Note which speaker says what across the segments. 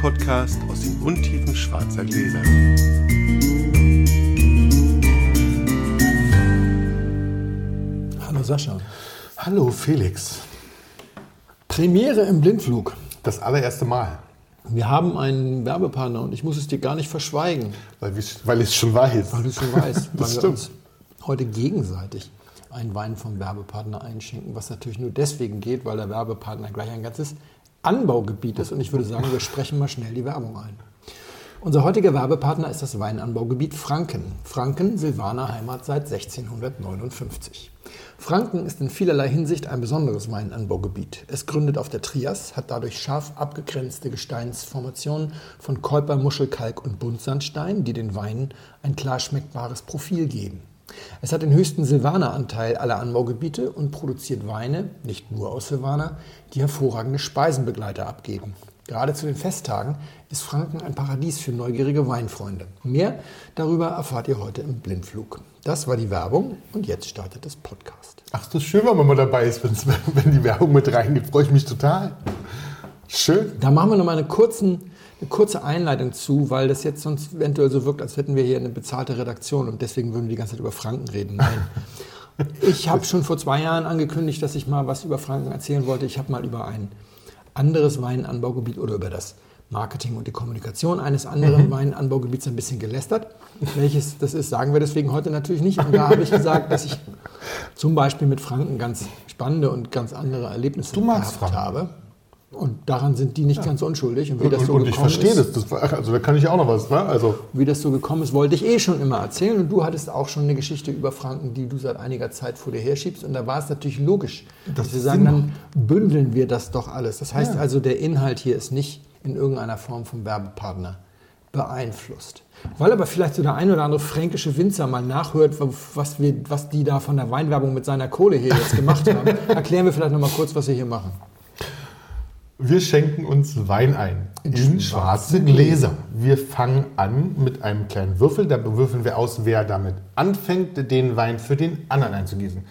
Speaker 1: Podcast aus den Untiefen schwarzer Gläser.
Speaker 2: Hallo Sascha.
Speaker 3: Hallo Felix.
Speaker 2: Premiere im Blindflug.
Speaker 3: Das allererste Mal.
Speaker 2: Wir haben einen Werbepartner und ich muss es dir gar nicht verschweigen.
Speaker 3: Weil, ich, weil ich es schon weiß.
Speaker 2: Weil du es schon weißt.
Speaker 3: das
Speaker 2: weil
Speaker 3: stimmt.
Speaker 2: wir uns heute gegenseitig einen Wein vom Werbepartner einschenken, was natürlich nur deswegen geht, weil der Werbepartner gleich ein ganzes Anbaugebiet ist. Und ich würde sagen, wir sprechen mal schnell die Werbung ein. Unser heutiger Werbepartner ist das Weinanbaugebiet Franken. Franken, Silvaner Heimat seit 1659. Franken ist in vielerlei Hinsicht ein besonderes Weinanbaugebiet. Es gründet auf der Trias, hat dadurch scharf abgegrenzte Gesteinsformationen von Keuper, Muschelkalk und Buntsandstein, die den Weinen ein klar schmeckbares Profil geben. Es hat den höchsten Silvaner-Anteil aller Anbaugebiete und produziert Weine, nicht nur aus Silvaner, die hervorragende Speisenbegleiter abgeben. Gerade zu den Festtagen ist Franken ein Paradies für neugierige Weinfreunde. Mehr darüber erfahrt ihr heute im Blindflug. Das war die Werbung und jetzt startet das Podcast.
Speaker 3: Ach, das ist schön, wenn man mal dabei ist, wenn die Werbung mit reingeht. Freue ich mich total. Schön.
Speaker 2: Da machen wir noch mal eine, kurzen, eine kurze Einleitung zu, weil das jetzt sonst eventuell so wirkt, als hätten wir hier eine bezahlte Redaktion und deswegen würden wir die ganze Zeit über Franken reden. Nein. Ich habe schon vor zwei Jahren angekündigt, dass ich mal was über Franken erzählen wollte. Ich habe mal über ein anderes Weinanbaugebiet oder über das Marketing und die Kommunikation eines anderen Weinanbaugebiets ein bisschen gelästert. Welches das ist, sagen wir deswegen heute natürlich nicht. Und da habe ich gesagt, dass ich zum Beispiel mit Franken ganz spannende und ganz andere Erlebnisse
Speaker 3: Du magst
Speaker 2: gehabt
Speaker 3: Franken.
Speaker 2: habe. Und daran sind die nicht ganz unschuldig. Und wie das so
Speaker 3: und ich
Speaker 2: gekommen
Speaker 3: verstehe
Speaker 2: ist,
Speaker 3: das. das. Also da kann ich auch noch was. Ne? Also
Speaker 2: wie das so gekommen ist, wollte ich eh schon immer erzählen. Und du hattest auch schon eine Geschichte über Franken, die du seit einiger Zeit vor dir herschiebst. Und da war es natürlich logisch,
Speaker 3: Das
Speaker 2: dass wir sagen, dann bündeln wir das doch alles. Das heißt
Speaker 3: Ja.
Speaker 2: also, der Inhalt hier ist nicht in irgendeiner Form vom Werbepartner beeinflusst. Weil aber vielleicht so der ein oder andere fränkische Winzer mal nachhört, was, wir, was die da von der Weinwerbung mit seiner Kohle hier jetzt gemacht haben, erklären wir vielleicht noch mal kurz, was wir hier machen.
Speaker 3: Wir schenken uns Wein ein. In, schwarze Gläser. Wir fangen an mit einem kleinen Würfel. Da würfeln wir aus, wer damit anfängt, den Wein für den anderen einzugießen.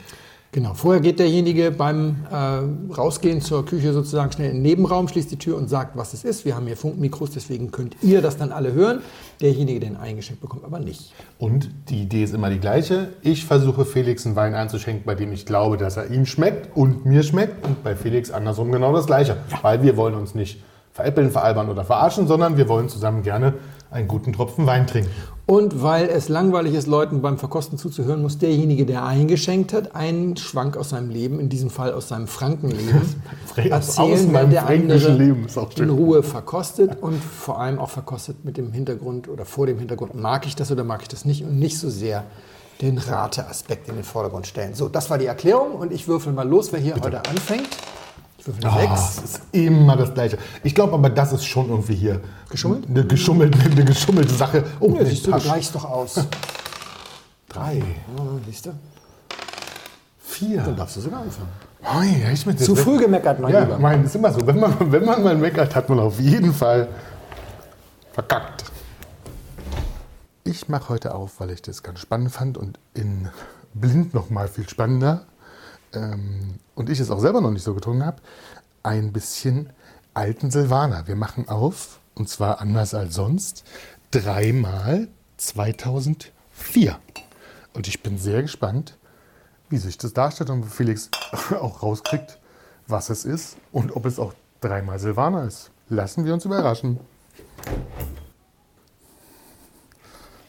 Speaker 2: Genau, vorher geht derjenige beim äh, Rausgehen zur Küche sozusagen schnell in den Nebenraum, schließt die Tür und sagt, was es ist. Wir haben hier Funkmikros, deswegen könnt ihr das dann alle hören. Derjenige, der ihn eingeschenkt bekommt, aber nicht.
Speaker 3: Und die Idee ist immer die gleiche. Ich versuche Felix einen Wein einzuschenken, bei dem ich glaube, dass er ihm schmeckt und mir schmeckt. Und bei Felix andersrum genau das Gleiche. Weil wir wollen uns nicht veräppeln, veralbern oder verarschen, sondern wir wollen zusammen gerne einen guten Tropfen Wein trinken.
Speaker 2: Und weil es langweilig ist, Leuten beim Verkosten zuzuhören, muss derjenige, der eingeschenkt hat, einen Schwank aus seinem Leben, in diesem Fall aus seinem Frankenleben, erzählen,
Speaker 3: meinem
Speaker 2: der andere
Speaker 3: Leben,
Speaker 2: in Ruhe verkostet und vor allem auch verkostet mit dem Hintergrund oder vor dem Hintergrund, mag ich das oder mag ich das nicht und nicht so sehr den Rateaspekt in den Vordergrund stellen. So, das war die Erklärung und ich würfel mal los, wer hier heute anfängt. Ich würfel
Speaker 3: Oh,
Speaker 2: sechs.
Speaker 3: es ist immer das Gleiche. Ich glaube aber, das ist schon irgendwie hier.
Speaker 2: Geschummelt?
Speaker 3: Eine geschummelte, eine geschummelte Sache. Oh,
Speaker 2: Ja, siehst du, du gleichst doch aus.
Speaker 3: Drei,
Speaker 2: Ja, siehst du? Dann
Speaker 3: vier.
Speaker 2: darfst du sogar anfangen.
Speaker 3: Mei, echt mit
Speaker 2: Zu früh gemeckert, mein
Speaker 3: Ja,
Speaker 2: Lieber.
Speaker 3: mein, ist immer so. Wenn man, wenn man mal meckert, hat man auf jeden Fall verkackt. Ich mache heute auf, weil ich das ganz spannend fand und in blind noch mal viel spannender ähm, und ich es auch selber noch nicht so getrunken habe, ein bisschen alten Silvaner. Wir machen auf, und zwar anders als sonst, dreimal 2004. Und ich bin sehr gespannt, wie sich das darstellt und Felix auch rauskriegt, was es ist und ob es auch dreimal Silvaner ist. Lassen wir uns überraschen.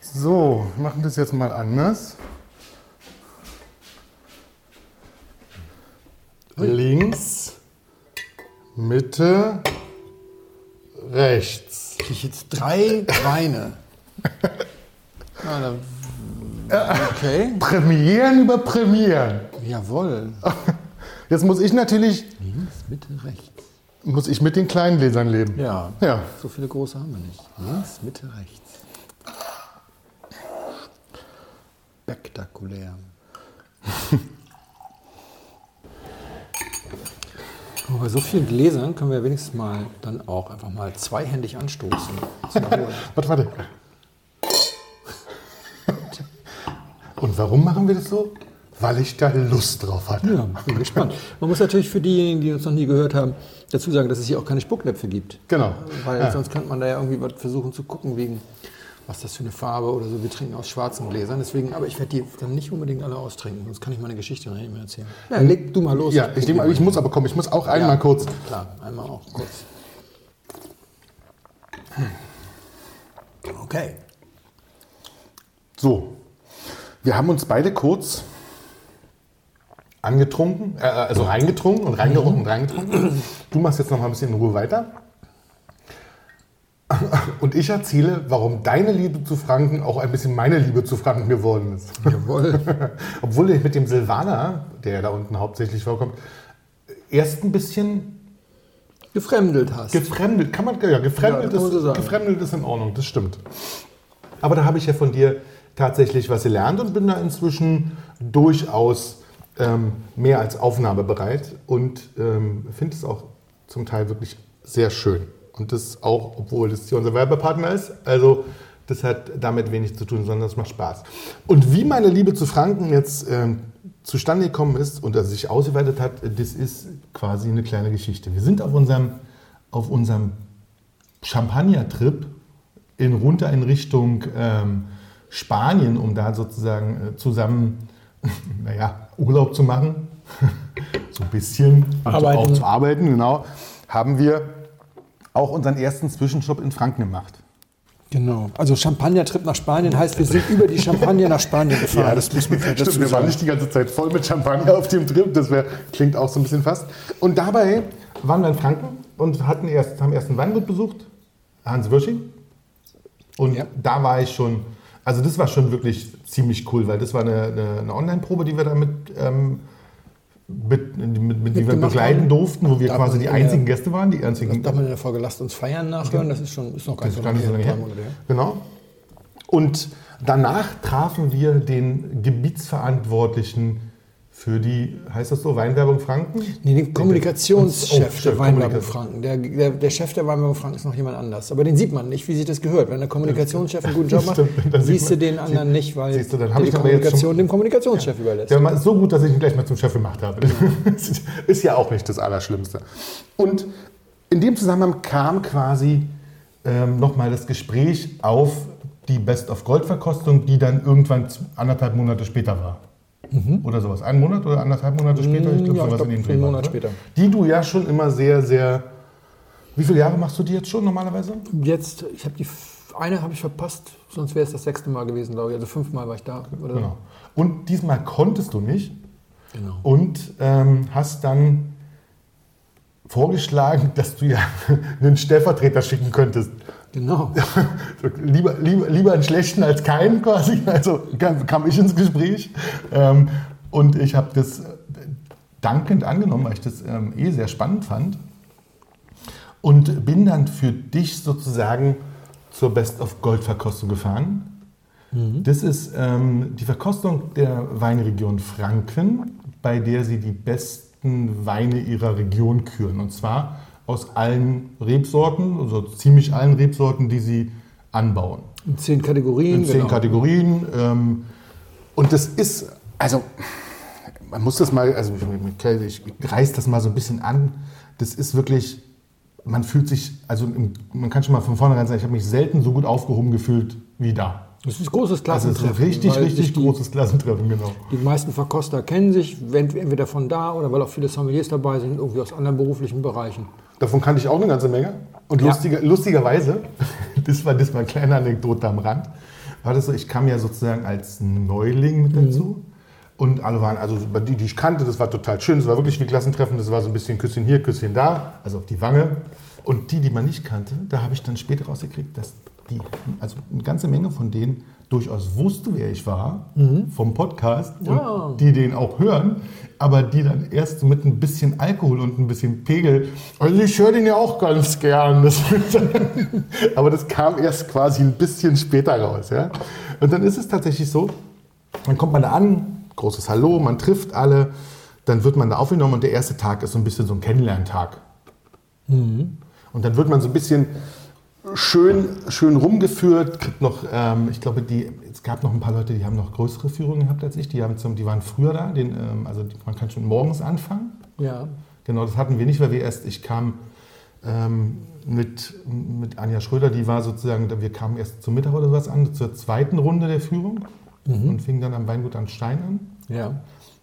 Speaker 3: So, wir machen das jetzt mal anders. Links, Mitte, rechts.
Speaker 2: Krieg ich jetzt drei Weine. Na, Okay,
Speaker 3: Premieren über Premieren.
Speaker 2: jawohl.
Speaker 3: Jetzt muss ich natürlich,
Speaker 2: Links, Mitte, rechts.
Speaker 3: muss ich mit den kleinen Gläsern leben.
Speaker 2: Ja,
Speaker 3: Ja.
Speaker 2: so viele große haben wir nicht. Links, Mitte, rechts. Spektakulär. Aber bei so vielen Gläsern können wir wenigstens mal dann auch einfach mal zweihändig anstoßen.
Speaker 3: Warte, warte. Und warum machen wir das so? weil ich da Lust drauf hatte.
Speaker 2: Ja, bin gespannt. Man muss natürlich für diejenigen, die uns noch nie gehört haben, dazu sagen, dass es hier auch keine Spucknäpfe gibt.
Speaker 3: Genau.
Speaker 2: Weil
Speaker 3: Ja.
Speaker 2: sonst könnte man da ja irgendwie was versuchen zu gucken, wegen was das für eine Farbe oder so. Wir trinken aus schwarzen Gläsern. Deswegen, aber ich werde die dann nicht unbedingt alle austrinken, sonst kann ich meine Geschichte noch nicht mehr erzählen. Ja, leg du mal los.
Speaker 3: Ja, ich, nehme, ich muss aber kommen, ich muss auch einmal kurz.
Speaker 2: Klar, einmal auch kurz. Okay.
Speaker 3: So, wir haben uns beide kurz angetrunken, äh, also reingetrunken und reingerochen und reingetrunken. Du machst jetzt noch mal ein bisschen in Ruhe weiter. Und ich erzähle, warum deine Liebe zu Franken auch ein bisschen meine Liebe zu Franken geworden ist.
Speaker 2: Jawohl.
Speaker 3: Obwohl ich mit dem Silvaner, der da unten hauptsächlich vorkommt, erst ein bisschen
Speaker 2: Gefremdelt hast.
Speaker 3: Gefremdelt, kann man, ja, gefremdelt,
Speaker 2: Ja, kann man
Speaker 3: ist,
Speaker 2: so
Speaker 3: gefremdelt ist in Ordnung, das stimmt. Aber da habe ich ja von dir tatsächlich was gelernt und bin da inzwischen durchaus ähm, mehr als aufnahmebereit und ähm, finde es auch zum Teil wirklich sehr schön. Und das auch, obwohl das hier unser Werbepartner ist. Also das hat damit wenig zu tun, sondern es macht Spaß. Und wie meine Liebe zu Franken jetzt ähm, zustande gekommen ist und er sich ausgeweitet hat, das ist quasi eine kleine Geschichte. Wir sind auf unserem, auf unserem Champagner-Trip in, runter in Richtung ähm, Spanien, um da sozusagen äh, zusammen naja, Urlaub zu machen, so ein bisschen
Speaker 2: Arbeiten.
Speaker 3: auch zu arbeiten, genau, haben wir auch unseren ersten Zwischenstopp in Franken gemacht.
Speaker 2: Genau. Also Champagner-Trip nach Spanien heißt, wir sind über die Champagner nach Spanien gefahren. das muss man vielleicht dazu
Speaker 3: Stimmt, wir waren nicht die ganze Zeit voll mit Champagner auf dem Trip, das wär, klingt auch so ein bisschen fast. Und dabei waren wir in Franken und hatten erst, haben erst einen Weingut besucht, Hans Wirsching. Und
Speaker 2: Ja.
Speaker 3: da war ich schon, also das war schon wirklich ziemlich cool, weil das war eine, eine, eine Online-Probe, die wir da mit, ähm, mit, mit, mit, die wir begleiten
Speaker 2: haben.
Speaker 3: durften, wo wir
Speaker 2: Darf
Speaker 3: quasi die
Speaker 2: in der-
Speaker 3: einzigen Gäste waren, die einzigen.
Speaker 2: Darf man in der Folge Lasst uns feiern nachhören? Das ist schon ist noch gar
Speaker 3: Das
Speaker 2: nicht so
Speaker 3: lange her.
Speaker 2: her.
Speaker 3: Genau. Und danach trafen wir den Gebietsverantwortlichen für die, heißt das so, Weinwerbung Franken?
Speaker 2: Nee, den Kommunikationschef
Speaker 3: Oh,
Speaker 2: der Weinwerbung. Franken. Der, der, der Chef der Weinwerbung Franken ist noch jemand anders. Aber den sieht man nicht, wie sich das gehört. Wenn der Kommunikationschef einen guten Job macht,
Speaker 3: Stimmt,
Speaker 2: siehst du den anderen nicht, weil
Speaker 3: siehst du, dann
Speaker 2: die Kommunikation
Speaker 3: schon-
Speaker 2: dem Kommunikationschef überlässt.
Speaker 3: Der war so gut, dass ich ihn gleich mal zum Chef gemacht habe. Ist ja auch nicht das Allerschlimmste. Und in dem Zusammenhang kam quasi ähm, nochmal das Gespräch auf die Best of Gold Verkostung, die dann irgendwann anderthalb Monate später war. Oder sowas. Ein Monat oder anderthalb Monate später? Ich
Speaker 2: Mhm. ja, ich
Speaker 3: sowas
Speaker 2: glaub,
Speaker 3: in
Speaker 2: einen
Speaker 3: Dreh war,
Speaker 2: Monat später.
Speaker 3: Die du ja schon immer sehr, sehr. Wie viele Jahre machst du die jetzt schon normalerweise?
Speaker 2: Jetzt, ich habe die eine habe ich verpasst, sonst wäre es das sechste Mal gewesen, glaube ich. Also fünfmal war ich da. Oder.
Speaker 3: Genau. Und diesmal konntest du nicht
Speaker 2: Genau.
Speaker 3: und ähm, hast dann vorgeschlagen, dass du ja einen Stellvertreter schicken könntest.
Speaker 2: Genau.
Speaker 3: lieber, lieber, lieber einen schlechten als keinen quasi. Also kam, kam ich ins Gespräch. Ähm, und ich habe das dankend angenommen, weil ich das ähm, eh sehr spannend fand. Und bin dann für dich sozusagen zur Best of Gold Verkostung gefahren. Das ist ähm, die Verkostung der Weinregion Franken, bei der sie die besten Weine ihrer Region küren. Und zwar aus allen Rebsorten, also ziemlich allen Rebsorten, die sie anbauen.
Speaker 2: In zehn Kategorien.
Speaker 3: In zehn
Speaker 2: genau.
Speaker 3: Kategorien. Ähm, und das ist, also, man muss das mal, also ich, ich reiß das mal so ein bisschen an. Das ist wirklich, man fühlt sich, also im, man kann schon mal von vornherein sagen, ich habe mich selten so gut aufgehoben gefühlt wie da.
Speaker 2: Das ist ein großes
Speaker 3: Also ist
Speaker 2: Klassentreffen.
Speaker 3: richtig,
Speaker 2: weil
Speaker 3: richtig
Speaker 2: sich die,
Speaker 3: großes Klassentreffen, genau.
Speaker 2: Die meisten Verkoster kennen sich, entweder von da oder weil auch viele Sommeliers dabei sind, irgendwie aus anderen beruflichen Bereichen.
Speaker 3: Davon kannte ich auch eine ganze Menge. Und
Speaker 2: Ja.
Speaker 3: lustiger, lustigerweise, das war, das war eine kleine Anekdote am Rand, war das so, ich kam ja sozusagen als Neuling mit dazu. Und alle waren, also die, die ich kannte, das war total schön. Das war wirklich wie Klassentreffen. Das war so ein bisschen Küsschen hier, Küsschen da, also auf die Wange. Und die, die man nicht kannte, da habe ich dann später rausgekriegt, dass die, also eine ganze Menge von denen durchaus wusste, wer ich war, vom Podcast.
Speaker 2: Ja.
Speaker 3: Und die den auch hören, aber die dann erst mit ein bisschen Alkohol und ein bisschen Pegel. Also ich höre den ja auch ganz gern. Das, aber das kam erst quasi ein bisschen später raus. Ja? Und dann ist es tatsächlich so, dann kommt man da an, großes Hallo, man trifft alle, dann wird man da aufgenommen und der erste Tag ist so ein bisschen so ein Kennenlerntag. Und dann wird man so ein bisschen schön, schön rumgeführt, noch, ähm, ich glaube, die, es gab noch ein paar Leute, die haben noch größere Führungen gehabt als ich. Die, haben zum, die waren früher da. Den, ähm, also die, man kann schon morgens anfangen.
Speaker 2: Ja.
Speaker 3: Genau, das hatten wir nicht, weil wir erst, ich kam ähm, mit, mit Anja Schröder, die war sozusagen, wir kamen erst zum Mittag oder was an, zur zweiten Runde der Führung und fingen dann am Weingut an Stein an
Speaker 2: Ja.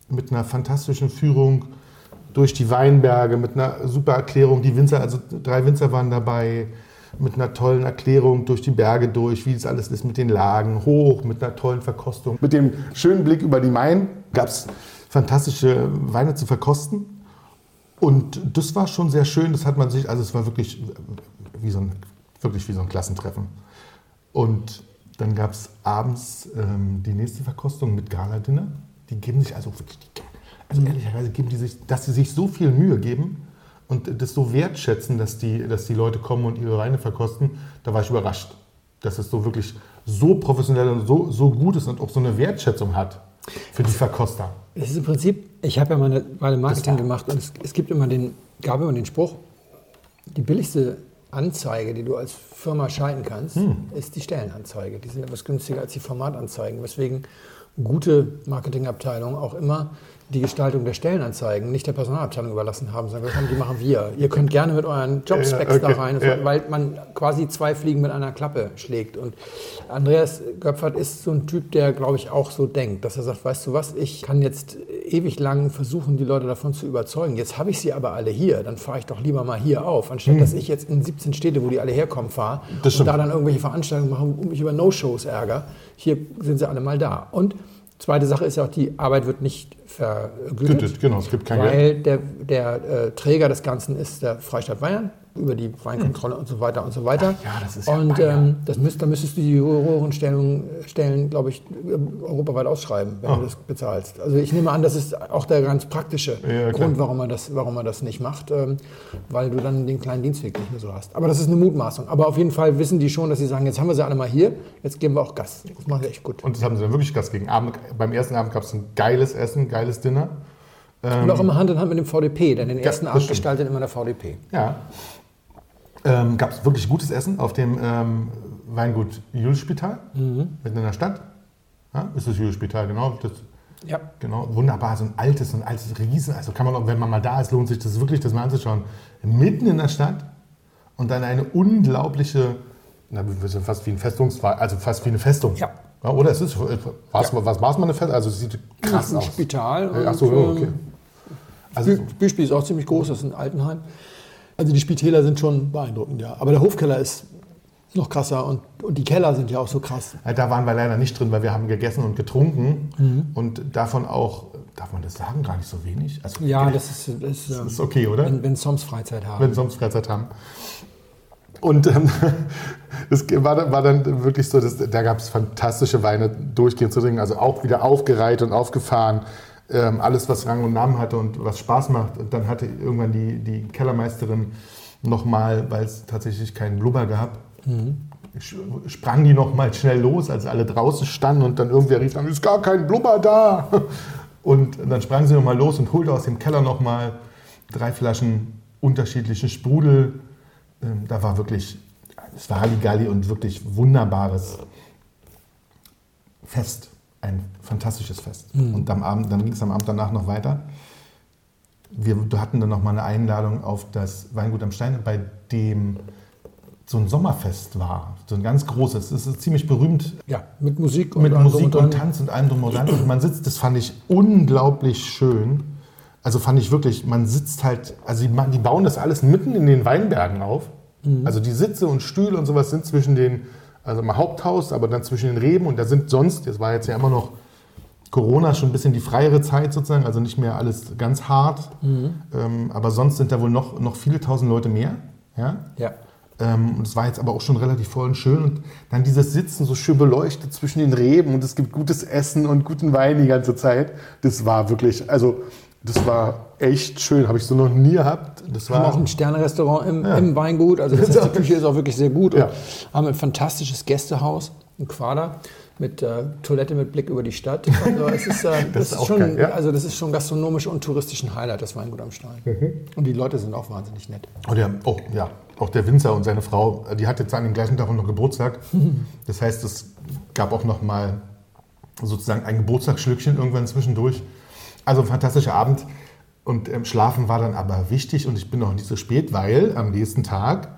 Speaker 3: mit einer fantastischen Führung durch die Weinberge, mit einer super Erklärung. Die Winzer, also drei Winzer waren dabei, mit einer tollen Erklärung durch die Berge durch, wie das alles ist mit den Lagen, hoch, mit einer tollen Verkostung. Mit dem schönen Blick über die Main gab es fantastische Weine zu verkosten. Und das war schon sehr schön. Das hat man sich, also es war wirklich wie so ein, wirklich wie so ein Klassentreffen. Und dann gab es abends ähm, die nächste Verkostung mit Gala-Dinner. Die geben sich also wirklich, die, also ehrlicherweise geben die sich, dass sie sich so viel Mühe geben und das so wertschätzen, dass die, dass die Leute kommen und ihre Weine verkosten. Da war ich überrascht, dass es so wirklich so professionell und so, so gut ist und auch so eine Wertschätzung hat für die Verkoster.
Speaker 2: Es ist im Prinzip, ich habe ja mal eine Weile Marketing gemacht und es, es gibt immer den, gab immer den Spruch, die billigste Anzeige, die du als Firma schalten kannst,
Speaker 3: Hm.
Speaker 2: ist die Stellenanzeige. Die sind etwas günstiger als die Formatanzeigen, weswegen gute Marketingabteilungen auch immer die Gestaltung der Stellenanzeigen nicht der Personalabteilung überlassen haben, sondern gesagt haben, die machen wir. Ihr könnt gerne mit euren Jobspecs
Speaker 3: Ja,
Speaker 2: da
Speaker 3: okay,
Speaker 2: rein,
Speaker 3: ja.
Speaker 2: weil man quasi zwei Fliegen mit einer Klappe schlägt. Und Andreas Göpfert ist so ein Typ, der, glaube ich, auch so denkt, dass er sagt, weißt du was, ich kann jetzt ewig lang versuchen, die Leute davon zu überzeugen. Jetzt habe ich sie aber alle hier, dann fahre ich doch lieber mal hier auf, anstatt dass ich jetzt in 17 Städte, wo die alle herkommen, fahre
Speaker 3: Hm. Das
Speaker 2: und
Speaker 3: stimmt.
Speaker 2: da dann irgendwelche Veranstaltungen machen und mich über No-Shows ärgere. Hier sind sie alle mal da. Und zweite Sache ist ja auch, die Arbeit wird nicht vergütet.
Speaker 3: Gütet, genau, es gibt kein Geld.
Speaker 2: Weil der, der äh, Träger des Ganzen ist der Freistaat Bayern über die Weinkontrolle und so weiter und so weiter.
Speaker 3: Ach ja, das ist ja
Speaker 2: Und
Speaker 3: Bayern.
Speaker 2: ähm, das müsst, da müsstest du die Jurorenstellen, Stellen, glaube ich, europaweit ausschreiben, wenn
Speaker 3: Oh.
Speaker 2: du das bezahlst. Also ich nehme an, das ist auch der ganz praktische
Speaker 3: Ja.
Speaker 2: Grund, warum man, das, warum man das nicht macht, ähm, weil du dann den kleinen Dienstweg nicht mehr so hast. Aber das ist eine Mutmaßung. Aber auf jeden Fall wissen die schon, dass sie sagen, jetzt haben wir sie alle mal hier, jetzt geben wir auch Gas. Das machen sie echt gut.
Speaker 3: Und das haben sie dann wirklich Gas gegen Abend. Beim ersten Abend gab es ein geiles Essen, geiles Dinner.
Speaker 2: Und auch immer Hand in Hand mit dem VDP, denn den ersten
Speaker 3: das
Speaker 2: Abend
Speaker 3: stimmt.
Speaker 2: gestaltet immer der VDP.
Speaker 3: Ja. Ähm, gab es wirklich gutes Essen auf dem ähm, Weingut Julspital, mitten in der Stadt. Ja, ist das Julspital, genau. Das,
Speaker 2: Ja.
Speaker 3: genau. Wunderbar, so ein altes, so ein altes Riesen. Also kann man auch, wenn man mal da ist, lohnt sich das wirklich, das mal anzuschauen. Mitten in der Stadt und dann eine unglaubliche, na, fast wie ein Festungswall, also fast wie eine Festung.
Speaker 2: Ja.
Speaker 3: Oder es ist,
Speaker 2: Ja.
Speaker 3: was war es mal eine Festung? Also es sieht krass
Speaker 2: ein
Speaker 3: aus.
Speaker 2: Spital.
Speaker 3: Ach so,
Speaker 2: und,
Speaker 3: ja,
Speaker 2: ähm,
Speaker 3: okay. Also,
Speaker 2: Bü- Büspiel ist auch ziemlich groß, das ist ein Altenheim. Also die Spitäler sind schon beeindruckend, ja. Aber der Hofkeller ist noch krasser und, und die Keller sind ja auch so krass.
Speaker 3: Ja, Da waren wir leider nicht drin, weil wir haben gegessen und getrunken
Speaker 2: Mhm.
Speaker 3: und davon auch, darf man das sagen, gar nicht so wenig? Also,
Speaker 2: Ja, das ist, das
Speaker 3: das
Speaker 2: ähm,
Speaker 3: ist okay, oder?
Speaker 2: wenn, wenn Soms Freizeit haben.
Speaker 3: Wenn sonst Freizeit haben. Und ähm, das war, dann- war dann wirklich so, dass, da gab es fantastische Weine durchgehend zu trinken, also auch wieder aufgereiht und aufgefahren. Ähm, alles, was Rang und Namen hatte und was Spaß macht. Und dann hatte irgendwann die, die Kellermeisterin nochmal, weil es tatsächlich keinen Blubber gab, sch- sprang die nochmal schnell los, als alle draußen standen und dann irgendwer rief, dann ist gar kein Blubber da. Und dann sprang sie nochmal los und holte aus dem Keller nochmal drei Flaschen unterschiedlichen Sprudel. Ähm, Da war wirklich, es war Halligalli und wirklich wunderbares Fest. Ein fantastisches Fest. Und am Abend, dann ging es am Abend danach noch weiter. Wir hatten dann nochmal eine Einladung auf das Weingut am Stein, bei dem so ein Sommerfest war. So ein ganz großes. Es ist ziemlich berühmt
Speaker 2: ja, mit Musik und
Speaker 3: mit Musik und
Speaker 2: dran.
Speaker 3: Tanz und allem drum und dran. Und man sitzt, das fand ich unglaublich schön. Also fand ich wirklich, man sitzt halt, also die, die bauen das alles mitten in den Weinbergen auf. Also die Sitze und Stühle und sowas sind zwischen den, also im Haupthaus, aber dann zwischen den Reben und da sind sonst, das war jetzt ja immer noch Corona schon ein bisschen die freiere Zeit sozusagen, also nicht mehr alles ganz hart. Ähm, aber sonst sind da wohl noch, noch viele tausend Leute mehr. Ja?
Speaker 2: Ja.
Speaker 3: Ähm, und es war jetzt aber auch schon relativ voll und schön. Und dann dieses Sitzen so schön beleuchtet zwischen den Reben und es gibt gutes Essen und guten Wein die ganze Zeit. Das war wirklich, also das war echt schön. Habe ich so noch nie gehabt. Das
Speaker 2: Wir haben
Speaker 3: war
Speaker 2: auch ein Sterne-Restaurant im, im Weingut. Also das heißt, die Küche ist auch wirklich sehr gut. Und
Speaker 3: Ja.
Speaker 2: haben ein fantastisches Gästehaus, ein Quader mit äh, Toilette mit Blick über die Stadt. Also es ist, äh, das,
Speaker 3: ist
Speaker 2: schon,
Speaker 3: geil, ja.
Speaker 2: also das ist schon gastronomisch und touristisch ein Highlight, das Weingut am Stein. Und die Leute sind auch wahnsinnig nett.
Speaker 3: Oh, der, oh ja, auch der Winzer und seine Frau, die hat jetzt an dem gleichen Tag auch noch Geburtstag. Das heißt, es gab auch noch mal sozusagen ein Geburtstagsschlückchen irgendwann zwischendurch. Also ein fantastischer Abend. Und ähm, Schlafen war dann aber wichtig und ich bin noch nicht so spät, weil am nächsten Tag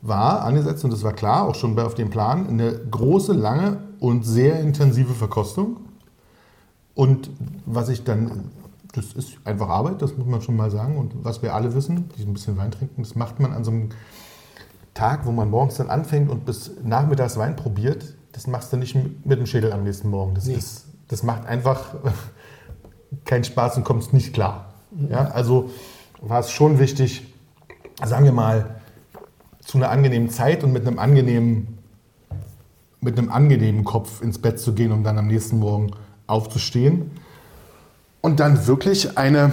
Speaker 3: war angesetzt, und das war klar, auch schon auf dem Plan, eine große, lange und sehr intensive Verkostung. Und was ich dann, das ist einfach Arbeit, das muss man schon mal sagen. Und was wir alle wissen, die ein bisschen Wein trinken, das macht man an so einem Tag, wo man morgens dann anfängt und bis nachmittags Wein probiert, das machst du nicht mit dem Schädel am nächsten Morgen. Das,
Speaker 2: Nee.
Speaker 3: ist, das macht einfach keinen Spaß und kommst nicht klar. Ja, also war es schon wichtig, sagen wir mal, zu einer angenehmen Zeit und mit einem angenehmen, mit einem angenehmen Kopf ins Bett zu gehen, um dann am nächsten Morgen aufzustehen. Und dann wirklich eine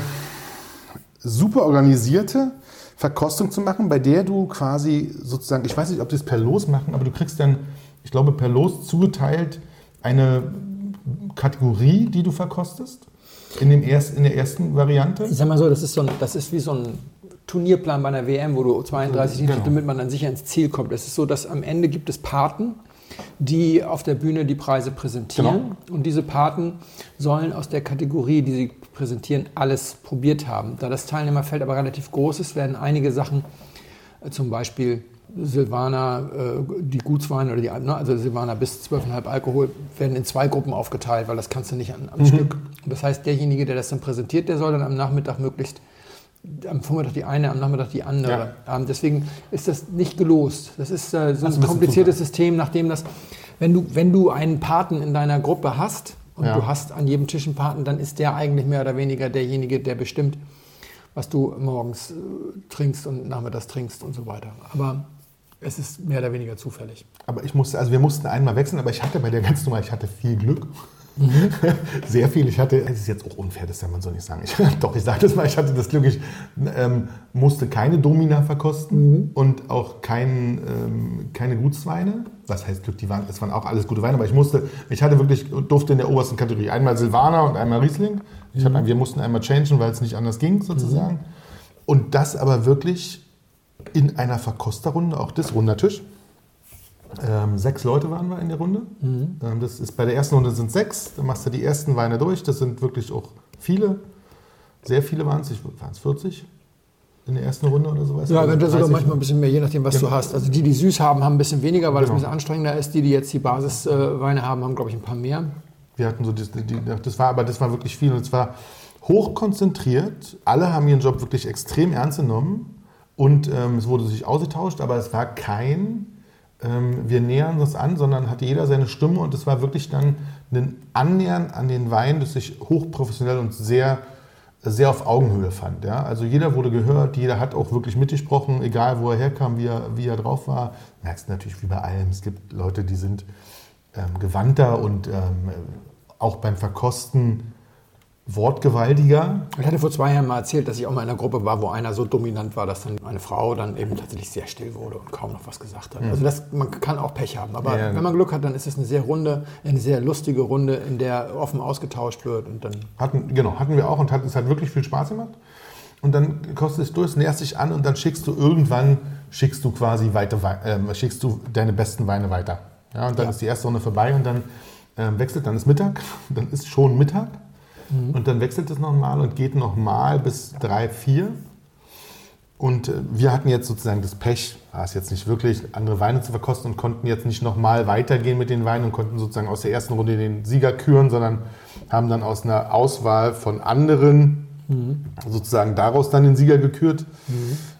Speaker 3: super organisierte Verkostung zu machen, bei der du quasi sozusagen, ich weiß nicht, ob die es per Los machen, aber du kriegst dann, ich glaube, per Los zugeteilt eine Kategorie, die du verkostest. In, dem erst, in der ersten Variante.
Speaker 2: Ich sag mal so, das ist, so ein, das ist wie so ein Turnierplan bei einer WM, wo du 32
Speaker 3: Genau.
Speaker 2: Titel, damit man dann sicher ins Ziel kommt. Es ist so, dass am Ende gibt es Paten, die auf der Bühne die Preise präsentieren. Und diese Paten sollen aus der Kategorie, die sie präsentieren, alles probiert haben. Da das Teilnehmerfeld aber relativ groß ist, werden einige Sachen, äh, zum Beispiel Silvaner, äh, die Gutsweine oder die, ne, also Silvaner bis 12,5 Alkohol, werden in zwei Gruppen aufgeteilt, weil das kannst du nicht am Stück. Und das heißt, derjenige, der das dann präsentiert, der soll dann am Nachmittag möglichst am Vormittag die eine, am Nachmittag die andere. Ähm, deswegen ist das nicht gelost. Das ist äh, so
Speaker 3: ein
Speaker 2: kompliziertes System, nachdem das, wenn du, wenn du einen Paten in deiner Gruppe hast und
Speaker 3: Ja.
Speaker 2: du hast an jedem Tisch einen Paten, dann ist der eigentlich mehr oder weniger derjenige, der bestimmt, was du morgens äh, trinkst und nachmittags trinkst und so weiter. Aber es ist mehr oder weniger zufällig.
Speaker 3: Aber ich musste, also wir mussten einmal wechseln, aber ich hatte bei der ganzen Nummer, ich hatte viel Glück. Sehr viel. Ich hatte, es ist jetzt auch unfair, das kann man so nicht sagen. Ich, doch, ich sage das mal, ich hatte das Glück, ich ähm, musste keine Domina verkosten und auch kein, ähm, keine Gutsweine. Was heißt Glück, die waren, es waren auch alles gute Weine, aber ich musste, ich hatte wirklich, durfte in der obersten Kategorie einmal Silvaner und einmal Riesling. Ich hab, wir mussten einmal changen, weil es nicht anders ging, sozusagen. Und das aber wirklich in einer Verkosterrunde, auch das runder Tisch. Ähm, sechs Leute waren wir in der Runde. Ähm, das ist, bei der ersten Runde sind sechs, dann machst du die ersten Weine durch. Das sind wirklich auch viele. Sehr viele waren es. Waren es 40 in der ersten Runde oder sowas?
Speaker 2: Ja,
Speaker 3: Also
Speaker 2: eventuell sogar
Speaker 3: 30.
Speaker 2: manchmal ein bisschen mehr, je nachdem, was
Speaker 3: Ja.
Speaker 2: du hast. Also die, die süß haben, haben ein bisschen weniger, weil es
Speaker 3: Genau.
Speaker 2: ein bisschen anstrengender ist. Die, die jetzt die Basisweine haben, haben, glaube ich, ein paar mehr.
Speaker 3: Wir hatten so, das, die, das war, aber das war wirklich viel und es war hochkonzentriert. Alle haben ihren Job wirklich extrem ernst genommen und ähm, es wurde sich ausgetauscht, aber es war kein, ähm, wir nähern uns an, sondern hatte jeder seine Stimme und es war wirklich dann ein Annähern an den Wein, das ich hochprofessionell und sehr, sehr auf Augenhöhe fand. Ja? Also jeder wurde gehört, jeder hat auch wirklich mitgesprochen, egal wo er herkam, wie er, wie er drauf war. Merkst du natürlich wie bei allem, es gibt Leute, die sind ähm, gewandter und ähm, auch beim Verkosten wortgewaltiger.
Speaker 2: Ich hatte vor zwei Jahren mal erzählt, dass ich auch mal in einer Gruppe war, wo einer so dominant war, dass dann eine Frau dann eben tatsächlich sehr still wurde und kaum noch was gesagt hat. Also das, man kann auch Pech haben. Aber
Speaker 3: Ja.
Speaker 2: wenn man Glück hat, dann ist es eine sehr runde, eine sehr lustige Runde, in der offen ausgetauscht wird. Und dann
Speaker 3: Hatten, genau, hatten wir auch und hat, es hat wirklich viel Spaß gemacht. Und dann kostet es durch, näherst dich an und dann schickst du irgendwann, schickst du quasi weiter, Wei- ähm, schickst du deine besten Weine weiter. Ja, und dann
Speaker 2: Ja.
Speaker 3: ist die erste Runde vorbei und dann ähm, wechselt, dann ist Mittag, dann ist schon Mittag und dann wechselt es nochmal und geht nochmal bis drei, vier. Und äh, wir hatten jetzt sozusagen das Pech, war es jetzt nicht wirklich, andere Weine zu verkosten und konnten jetzt nicht nochmal weitergehen mit den Weinen und konnten sozusagen aus der ersten Runde den Sieger küren, sondern haben dann aus einer Auswahl von anderen sozusagen daraus dann den Sieger gekürt.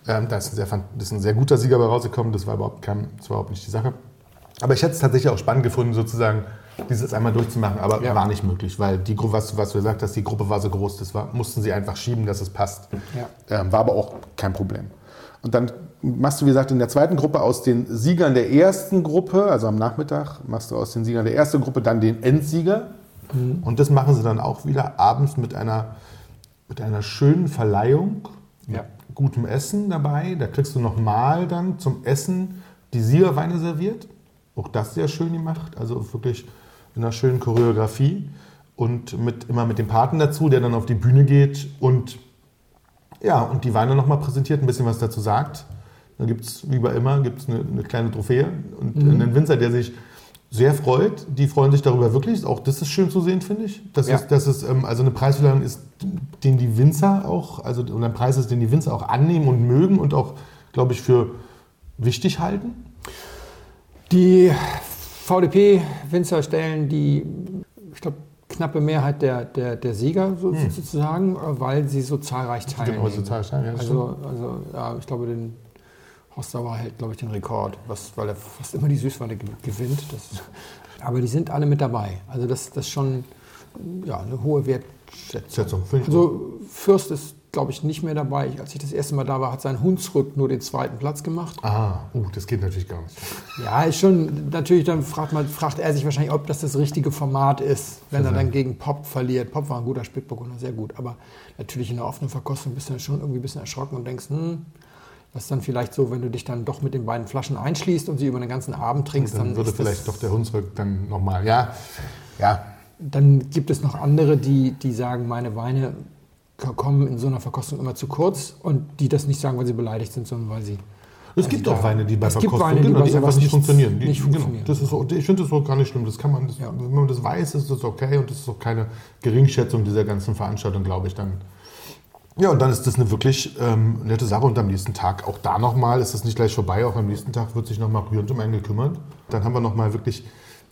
Speaker 3: Ähm, da ist ein, sehr, ist ein sehr guter Sieger bei rausgekommen, das war, überhaupt kein, das war überhaupt nicht die Sache. Aber ich hätte es tatsächlich auch spannend gefunden, sozusagen dieses einmal durchzumachen, aber
Speaker 2: Ja.
Speaker 3: war nicht möglich, weil die Gruppe, was, was du gesagt hast, die Gruppe war so groß, das war, mussten sie einfach schieben, dass es passt.
Speaker 2: Ja.
Speaker 3: Ähm, war aber auch kein Problem. Und dann machst du, wie gesagt, in der zweiten Gruppe aus den Siegern der ersten Gruppe, also am Nachmittag, machst du aus den Siegern der ersten Gruppe dann den Endsieger. Und das machen sie dann auch wieder abends mit einer, mit einer schönen Verleihung,
Speaker 2: Ja.
Speaker 3: mit gutem Essen dabei. Da kriegst du nochmal dann zum Essen die Siegerweine serviert. Auch das sehr schön gemacht, also wirklich in einer schönen Choreografie. Und mit, immer mit dem Paten dazu, der dann auf die Bühne geht und ja, und die Weine nochmal präsentiert, ein bisschen was dazu sagt. Dann gibt es, wie bei immer, gibt's eine, eine kleine Trophäe und einen Winzer, der sich sehr freut. Die freuen sich darüber wirklich. Auch das ist schön zu sehen, finde ich. Das
Speaker 2: Ja.
Speaker 3: ist, dass es ähm, also eine Preisverleihung ist, den die Winzer auch, also und ein Preis ist, den die Winzer auch annehmen und mögen und auch, glaube ich, für wichtig halten.
Speaker 2: Die VDP-Winzer stellen die, ich glaube, knappe Mehrheit der, der, der Sieger so, sozusagen, äh, weil sie so zahlreich teilnehmen.
Speaker 3: Genau, so zahlreich teilnehmen, ja, das
Speaker 2: also, also ja, ich glaube, den Hossauer hält, glaube ich, den Rekord, was, weil er fast immer die Süßweine ge- gewinnt. Das, aber die sind alle mit dabei. Also das, das ist schon ja, eine hohe Wertschätzung.
Speaker 3: Schätzung,
Speaker 2: Also Fürst ist, glaube ich, nicht mehr dabei. Als ich das erste Mal da war, hat sein Hunsrück nur den zweiten Platz gemacht.
Speaker 3: Ah, uh, das geht natürlich gar nicht.
Speaker 2: Ja, ist schon, natürlich, dann fragt, man, fragt er sich wahrscheinlich, ob das das richtige Format ist, wenn er dann gegen Pop verliert. Pop war ein guter Spätburgunder, sehr gut, aber natürlich in der offenen Verkostung bist du dann schon irgendwie ein bisschen erschrocken und denkst, hm, das ist dann vielleicht so, wenn du dich dann doch mit den beiden Flaschen einschließt und sie über den ganzen Abend trinkst,
Speaker 3: Dann
Speaker 2: dann,
Speaker 3: würde vielleicht doch der Hunsrück dann nochmal, ja, ja,
Speaker 2: dann gibt es noch andere, die, die sagen, meine Weine kommen in so einer Verkostung immer zu kurz und die das nicht sagen, weil sie beleidigt sind, sondern weil sie
Speaker 3: Es gibt auch Weine, die bei Verkostung,
Speaker 2: Weine, die
Speaker 3: genau, die einfach nicht funktionieren. Die,
Speaker 2: nicht
Speaker 3: genau,
Speaker 2: funktionieren.
Speaker 3: das ist, so- ich finde das auch gar nicht schlimm. Das kann man, das,
Speaker 2: Ja.
Speaker 3: wenn man das weiß, ist das okay und das ist auch keine Geringschätzung dieser ganzen Veranstaltung, glaube ich dann. Ja, und dann ist das eine wirklich ähm, nette Sache und am nächsten Tag, auch da nochmal, ist das nicht gleich vorbei, auch am nächsten Tag wird sich nochmal rührend um einen gekümmert. Dann haben wir nochmal wirklich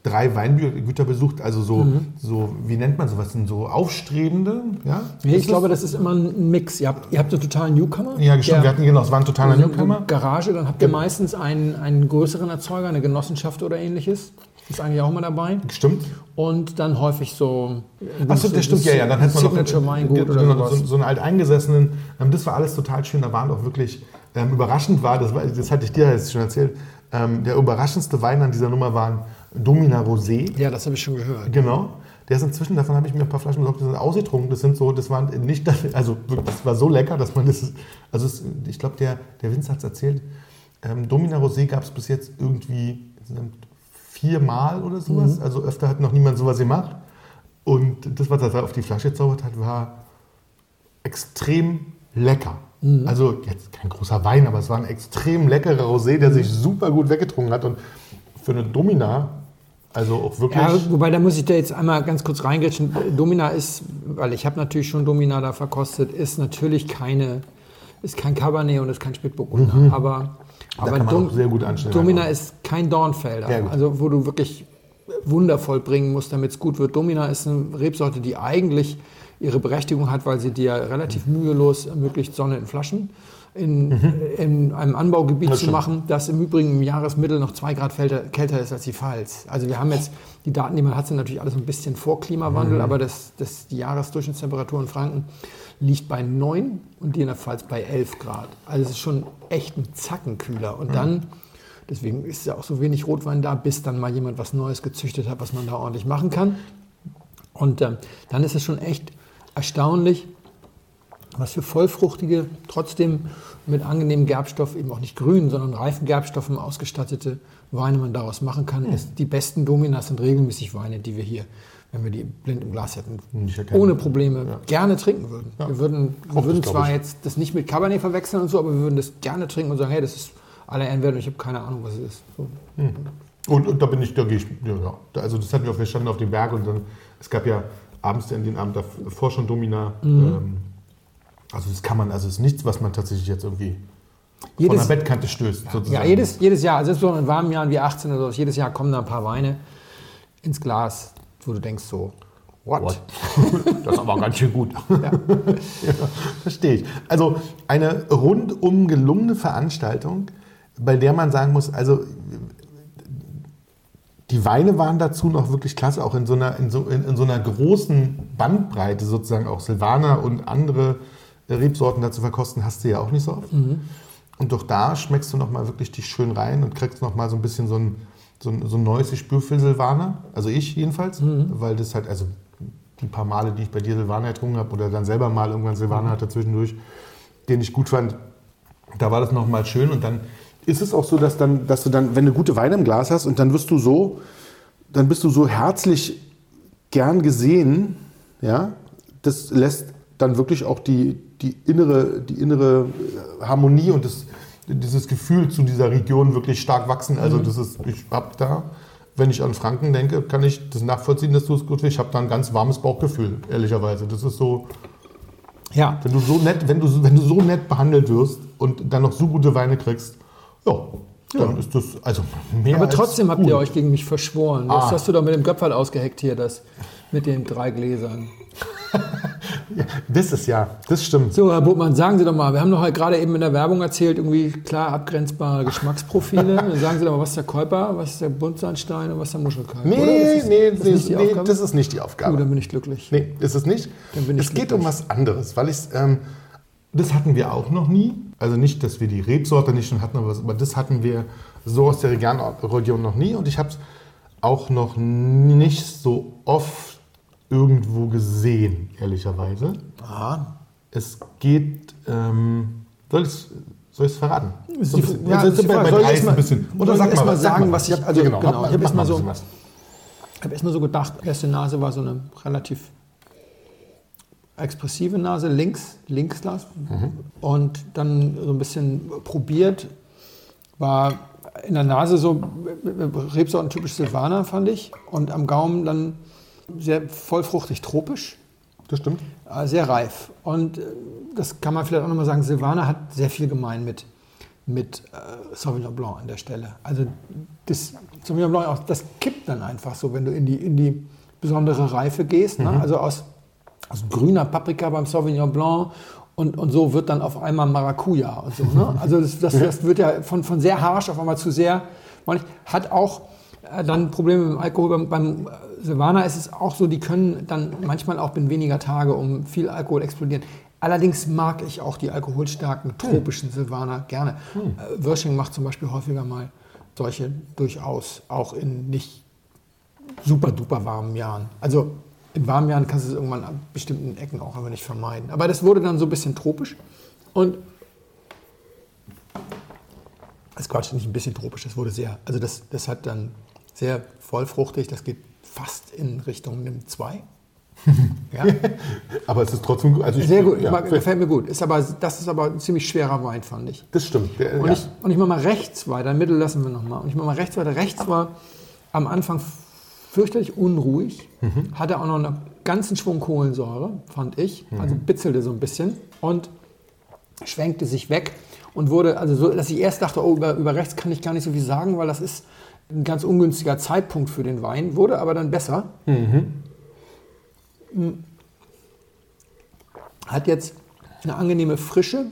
Speaker 3: drei Weingüter besucht, also so,
Speaker 2: Mhm.
Speaker 3: so, wie nennt man sowas, so aufstrebende, ja?
Speaker 2: Nee, ich glaube, das ist immer ein Mix. Ihr habt, ihr habt einen totalen Newcomer.
Speaker 3: Ja, stimmt, wir hatten, genau, es war ein totaler Newcomer.
Speaker 2: Garage, dann habt ihr meistens einen, einen größeren Erzeuger, eine Genossenschaft oder ähnliches. Ist eigentlich auch immer dabei.
Speaker 3: Stimmt.
Speaker 2: Und dann häufig so.
Speaker 3: Achso, das stimmt, ja, ja. Dann hätten wir noch
Speaker 2: oder
Speaker 3: genau, so, so einen alteingesessenen. Ähm, das war alles total schön. Da waren auch wirklich ähm, überraschend war, das, war, das hatte ich dir jetzt schon erzählt, ähm, der überraschendste Wein an dieser Nummer war ein Domina Rosé.
Speaker 2: Ja, das habe ich schon gehört.
Speaker 3: Genau. Der ist inzwischen, davon habe ich mir ein paar Flaschen besorgt, die sind ausgetrunken. Das sind so, das waren nicht, also das war so lecker, dass man das, also es, ich glaube, der, der Winzer hat es erzählt, ähm, Domina Rosé gab es bis jetzt irgendwie viermal oder sowas. Also öfter hat noch niemand sowas gemacht. Und das, was er auf die Flasche gezaubert hat, war extrem lecker. Also jetzt kein großer Wein, aber es war ein extrem leckerer Rosé, der sich super gut weggetrunken hat. Und für eine Domina, also auch wirklich.
Speaker 2: Ja, wobei, da muss ich da jetzt einmal ganz kurz reingrätschen. Domina ist, weil ich habe natürlich schon Domina da verkostet, ist natürlich keine, ist kein Cabernet und ist kein Spätburgunder. Aber, aber
Speaker 3: Mhm. kann man
Speaker 2: Dom-
Speaker 3: auch sehr gut anstellen.
Speaker 2: Domina ist kein Dornfelder.
Speaker 3: Ja,
Speaker 2: also wo du wirklich wundervoll bringen musst, damit es gut wird. Domina ist eine Rebsorte, die eigentlich ihre Berechtigung hat, weil sie dir relativ mühelos ermöglicht, Sonne in Flaschen in, in einem Anbaugebiet
Speaker 3: Mhm. Das
Speaker 2: zu machen, das im Übrigen im Jahresmittel noch zwei Grad kälter, kälter ist als die Pfalz. Also wir haben jetzt, die Daten, die man hat, sind natürlich alles ein bisschen vor Klimawandel, aber das, das, die Jahresdurchschnittstemperatur in Franken liegt bei 9 und die in der Pfalz bei 11 Grad. Also es ist schon echt ein Zacken kühler. Und dann, deswegen ist ja auch so wenig Rotwein da, bis dann mal jemand was Neues gezüchtet hat, was man da ordentlich machen kann. Und ähm, dann ist es schon echt erstaunlich, was für vollfruchtige, trotzdem mit angenehmem Gerbstoff, eben auch nicht grün, sondern reifen Gerbstoffen ausgestattete Weine man daraus machen kann. Ist, die besten Dominas sind regelmäßig Weine, die wir hier, wenn wir die blind im Glas hätten,
Speaker 3: erkennen.
Speaker 2: ohne Probleme gerne trinken würden.
Speaker 3: Ja.
Speaker 2: Wir würden, wir würden zwar
Speaker 3: ich.
Speaker 2: jetzt das nicht mit Cabernet verwechseln und so, aber wir würden das gerne trinken und sagen, hey, das ist aller Ehren wert und ich habe keine Ahnung, was es ist. So.
Speaker 3: Und, und da bin ich, da gehe ich, ja, ja. Also das hatten wir, auch- wir standen auf dem Berg und dann, es gab ja abends den Abend davor schon Domina.
Speaker 2: Mhm.
Speaker 3: Ähm, also das kann man, also es ist nichts, was man tatsächlich jetzt irgendwie von
Speaker 2: Jedes-
Speaker 3: der Bettkante stößt, sozusagen.
Speaker 2: Ja, jedes, jedes Jahr, selbst so in warmen Jahren wie 18 oder so, jedes Jahr kommen da ein paar Weine ins Glas, wo du denkst so, what?
Speaker 3: What? Das ist aber ganz schön gut. Ja. verstehe ich. Also eine rundum gelungene Veranstaltung, bei der man sagen muss, also die Weine waren dazu noch wirklich klasse, auch in so einer, in so, in, in so einer großen Bandbreite sozusagen, auch Silvaner und andere Rebsorten dazu verkosten, hast du ja auch nicht so oft. Und doch da schmeckst du nochmal wirklich dich schön rein und kriegst nochmal so ein bisschen so ein, so ein, so ein neues Gespür für Silvaner. Also ich jedenfalls, weil das halt, also die paar Male, die ich bei dir Silvaner getrunken habe oder dann selber mal irgendwann Silvaner hatte zwischendurch, den ich gut fand, da war das nochmal schön und dann ist es auch so, dass, dann, dass du dann, wenn du gute Weine im Glas hast und dann wirst du so, dann bist du so herzlich gern gesehen, ja, das lässt dann wirklich auch die, die innere, die innere äh, Harmonie und das dieses Gefühl zu dieser Region wirklich stark wachsen. Also das ist, ich habe da, wenn ich an Franken denke, kann ich das nachvollziehen, dass du es gut findest. Ich habe da ein ganz warmes Bauchgefühl, ehrlicherweise. Das ist so,
Speaker 2: Ja.
Speaker 3: wenn du so nett, wenn du, wenn du so nett behandelt wirst und dann noch so gute Weine kriegst, ja, dann ist das also mehr
Speaker 2: Aber trotzdem habt
Speaker 3: gut.
Speaker 2: ihr euch gegen mich verschworen. Das
Speaker 3: Ah.
Speaker 2: hast du doch mit dem Göpferl ausgeheckt hier, das mit den drei Gläsern.
Speaker 3: Das ist ja, das stimmt.
Speaker 2: So, Herr Buchmann, sagen Sie doch mal, wir haben doch halt gerade eben in der Werbung erzählt, irgendwie klar abgrenzbare Geschmacksprofile. Dann sagen Sie doch mal, was ist der Käuper, was ist der Buntsandstein und was ist der Muschelkalk?
Speaker 3: Nee?
Speaker 2: Ist das-
Speaker 3: nee,
Speaker 2: ist das die
Speaker 3: nee,
Speaker 2: Aufgabe?
Speaker 3: das ist nicht die
Speaker 2: Oh,
Speaker 3: Aufgabe.
Speaker 2: dann bin ich glücklich.
Speaker 3: Nee, ist es nicht.
Speaker 2: Dann bin ich
Speaker 3: es geht
Speaker 2: glücklich.
Speaker 3: um was anderes, weil ich ähm, das hatten wir auch noch nie. Also nicht, dass wir die Rebsorte nicht schon hatten, aber das hatten wir so aus der Region noch nie. Und ich habe es auch noch nicht so oft irgendwo gesehen, ehrlicherweise.
Speaker 2: Ah.
Speaker 3: Es geht, ähm, soll ich es soll verraten? So
Speaker 2: die-
Speaker 3: ein bisschen-
Speaker 2: ja, ist die
Speaker 3: bei- bei
Speaker 2: Soll ich
Speaker 3: Reis
Speaker 2: erst mal-
Speaker 3: ein bisschen.
Speaker 2: soll
Speaker 3: Oder
Speaker 2: ich
Speaker 3: sag
Speaker 2: erst
Speaker 3: mal
Speaker 2: mal
Speaker 3: was, sag
Speaker 2: sagen, was ich-
Speaker 3: Ja,
Speaker 2: also
Speaker 3: genau,
Speaker 2: genau,
Speaker 3: mach-
Speaker 2: ich hab
Speaker 3: mach
Speaker 2: erst mal
Speaker 3: ein
Speaker 2: so- habe erstmal so gedacht, erste Nase war so eine relativ expressive Nase, links, Linksglas. Und dann so ein bisschen probiert, war in der Nase so Rebsorten typisch Silvaner, fand ich. Und am Gaumen dann sehr vollfruchtig tropisch.
Speaker 3: Das stimmt.
Speaker 2: Äh, sehr reif. Und äh, das kann man vielleicht auch nochmal sagen, Silvaner hat sehr viel gemein mit, mit äh, Sauvignon Blanc an der Stelle. Also das Sauvignon Blanc, auch, das kippt dann einfach so, wenn du in die, in die besondere Reife gehst. Ne? Also aus, aus grüner Paprika beim Sauvignon Blanc und, und so wird dann auf einmal Maracuja und so. Ne? Also das, das, das wird ja von, von sehr harsch auf einmal zu sehr, hat auch äh, dann Probleme mit dem Alkohol. Beim, beim Silvaner ist es auch so, die können dann manchmal auch binnen weniger Tage um viel Alkohol explodieren. Allerdings mag ich auch die alkoholstarken tropischen Silvaner gerne. Äh, Wörsching macht zum Beispiel häufiger mal solche durchaus, auch in nicht super duper warmen Jahren. Also in warmen Jahren kannst du es irgendwann an bestimmten Ecken auch aber nicht vermeiden. Aber das wurde dann so ein bisschen tropisch und das Quatsch, nicht ein bisschen tropisch, das wurde sehr, also das, das hat dann sehr vollfruchtig, das geht fast in Richtung NIM 2. ja,
Speaker 3: Aber es ist trotzdem gut. Also ich,
Speaker 2: sehr gut,
Speaker 3: Ja,
Speaker 2: mag, gefällt mir gut. Ist aber, das ist aber ein ziemlich schwerer Wein, fand ich.
Speaker 3: das stimmt. Der,
Speaker 2: Und,
Speaker 3: ja.
Speaker 2: ich, und ich mache mal rechts weiter, Mittel lassen wir nochmal. Und ich mache mal rechts weiter. Rechts war am Anfang fürchterlich unruhig, hatte auch noch einen ganzen Schwung Kohlensäure, fand ich. Also bitzelte so ein bisschen und schwenkte sich weg und wurde, also so, dass ich erst dachte, oh, über, über rechts kann ich gar nicht so viel sagen, weil das ist ein ganz ungünstiger Zeitpunkt für den Wein, wurde aber dann besser. Hat jetzt eine angenehme Frische,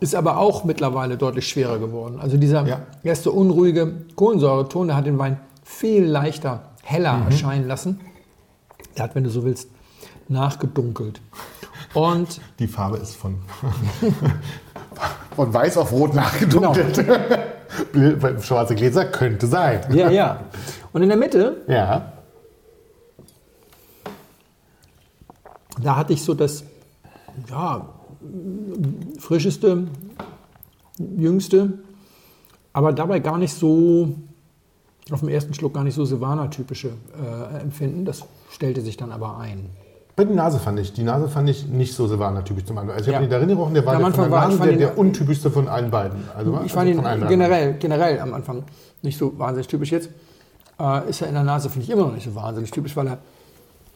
Speaker 2: ist aber auch mittlerweile deutlich schwerer geworden. Also dieser
Speaker 3: Ja.
Speaker 2: erste unruhige Kohlensäureton, der hat den Wein viel leichter, heller erscheinen lassen. Der hat, wenn du so willst, nachgedunkelt. Und
Speaker 3: Die Farbe ist von, von weiß auf rot nachgedunkelt. Bild- Schwarze Gläser könnte sein.
Speaker 2: ja, ja. Und in der Mitte,
Speaker 3: Ja.
Speaker 2: da hatte ich so das ja, frischeste, jüngste, aber dabei gar nicht so, auf den ersten Schluck gar nicht so Silvaner-typische äh, Empfinden. Das stellte sich dann aber ein.
Speaker 3: Bei der Nase fand ich, die Nase fand ich nicht so Silvaner-typisch zum Anfang. Also ich
Speaker 2: Ja.
Speaker 3: habe ihn da Erinnerung, der war
Speaker 2: Am
Speaker 3: der,
Speaker 2: Anfang
Speaker 3: von der, Nase, der, der untypischste von allen beiden. Also,
Speaker 2: Ich fand
Speaker 3: also
Speaker 2: ihn generell, generell am Anfang nicht so wahnsinnig typisch jetzt. Äh, ist er in der Nase, finde ich immer noch nicht so wahnsinnig typisch, weil er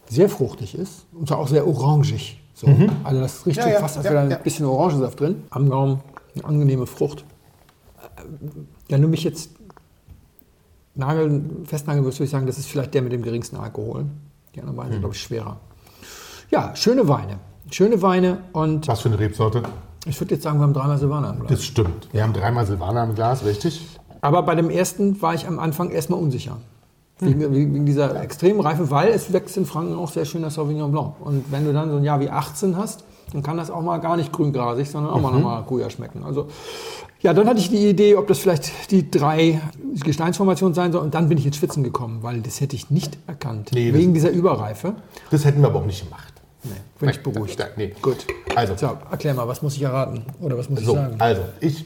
Speaker 2: sehr fruchtig ist und zwar auch sehr orangig. So. Also das riecht
Speaker 3: Ja, ja,
Speaker 2: fast, als wäre da ein bisschen Orangensaft drin. Am Gaumen eine angenehme Frucht. Äh, Wenn du mich jetzt nageln, festnageln würdest, würde ich sagen, das ist vielleicht der mit dem geringsten Alkohol. Die anderen beiden sind, glaube ich, schwerer. Ja, schöne Weine. Schöne Weine und
Speaker 3: Was für eine Rebsorte?
Speaker 2: ich würde jetzt sagen, wir haben dreimal Silvaner im Glas.
Speaker 3: Das stimmt. Wir haben dreimal Silvaner im Glas, richtig?
Speaker 2: Aber bei dem ersten war ich am Anfang erstmal unsicher. Wegen, wegen dieser extremen Reife, weil es wächst in Franken auch sehr schön das Sauvignon Blanc. Und wenn du dann so ein Jahr wie 18 hast, dann kann das auch mal gar nicht grüngrasig, sondern auch mal nach Maracuja schmecken. Also, ja, dann hatte ich die Idee, ob das vielleicht die drei Gesteinsformationen sein soll. Und dann bin ich ins Schwitzen gekommen, weil das hätte ich nicht erkannt.
Speaker 3: Nee,
Speaker 2: wegen dieser Überreife.
Speaker 3: Das hätten wir aber auch nicht gemacht.
Speaker 2: Bin ich beruhigt.
Speaker 3: da- nee.
Speaker 2: Gut.
Speaker 3: Also,
Speaker 2: So, erklär mal, was muss ich erraten? Oder was muss ich
Speaker 3: so,
Speaker 2: sagen?
Speaker 3: also ich,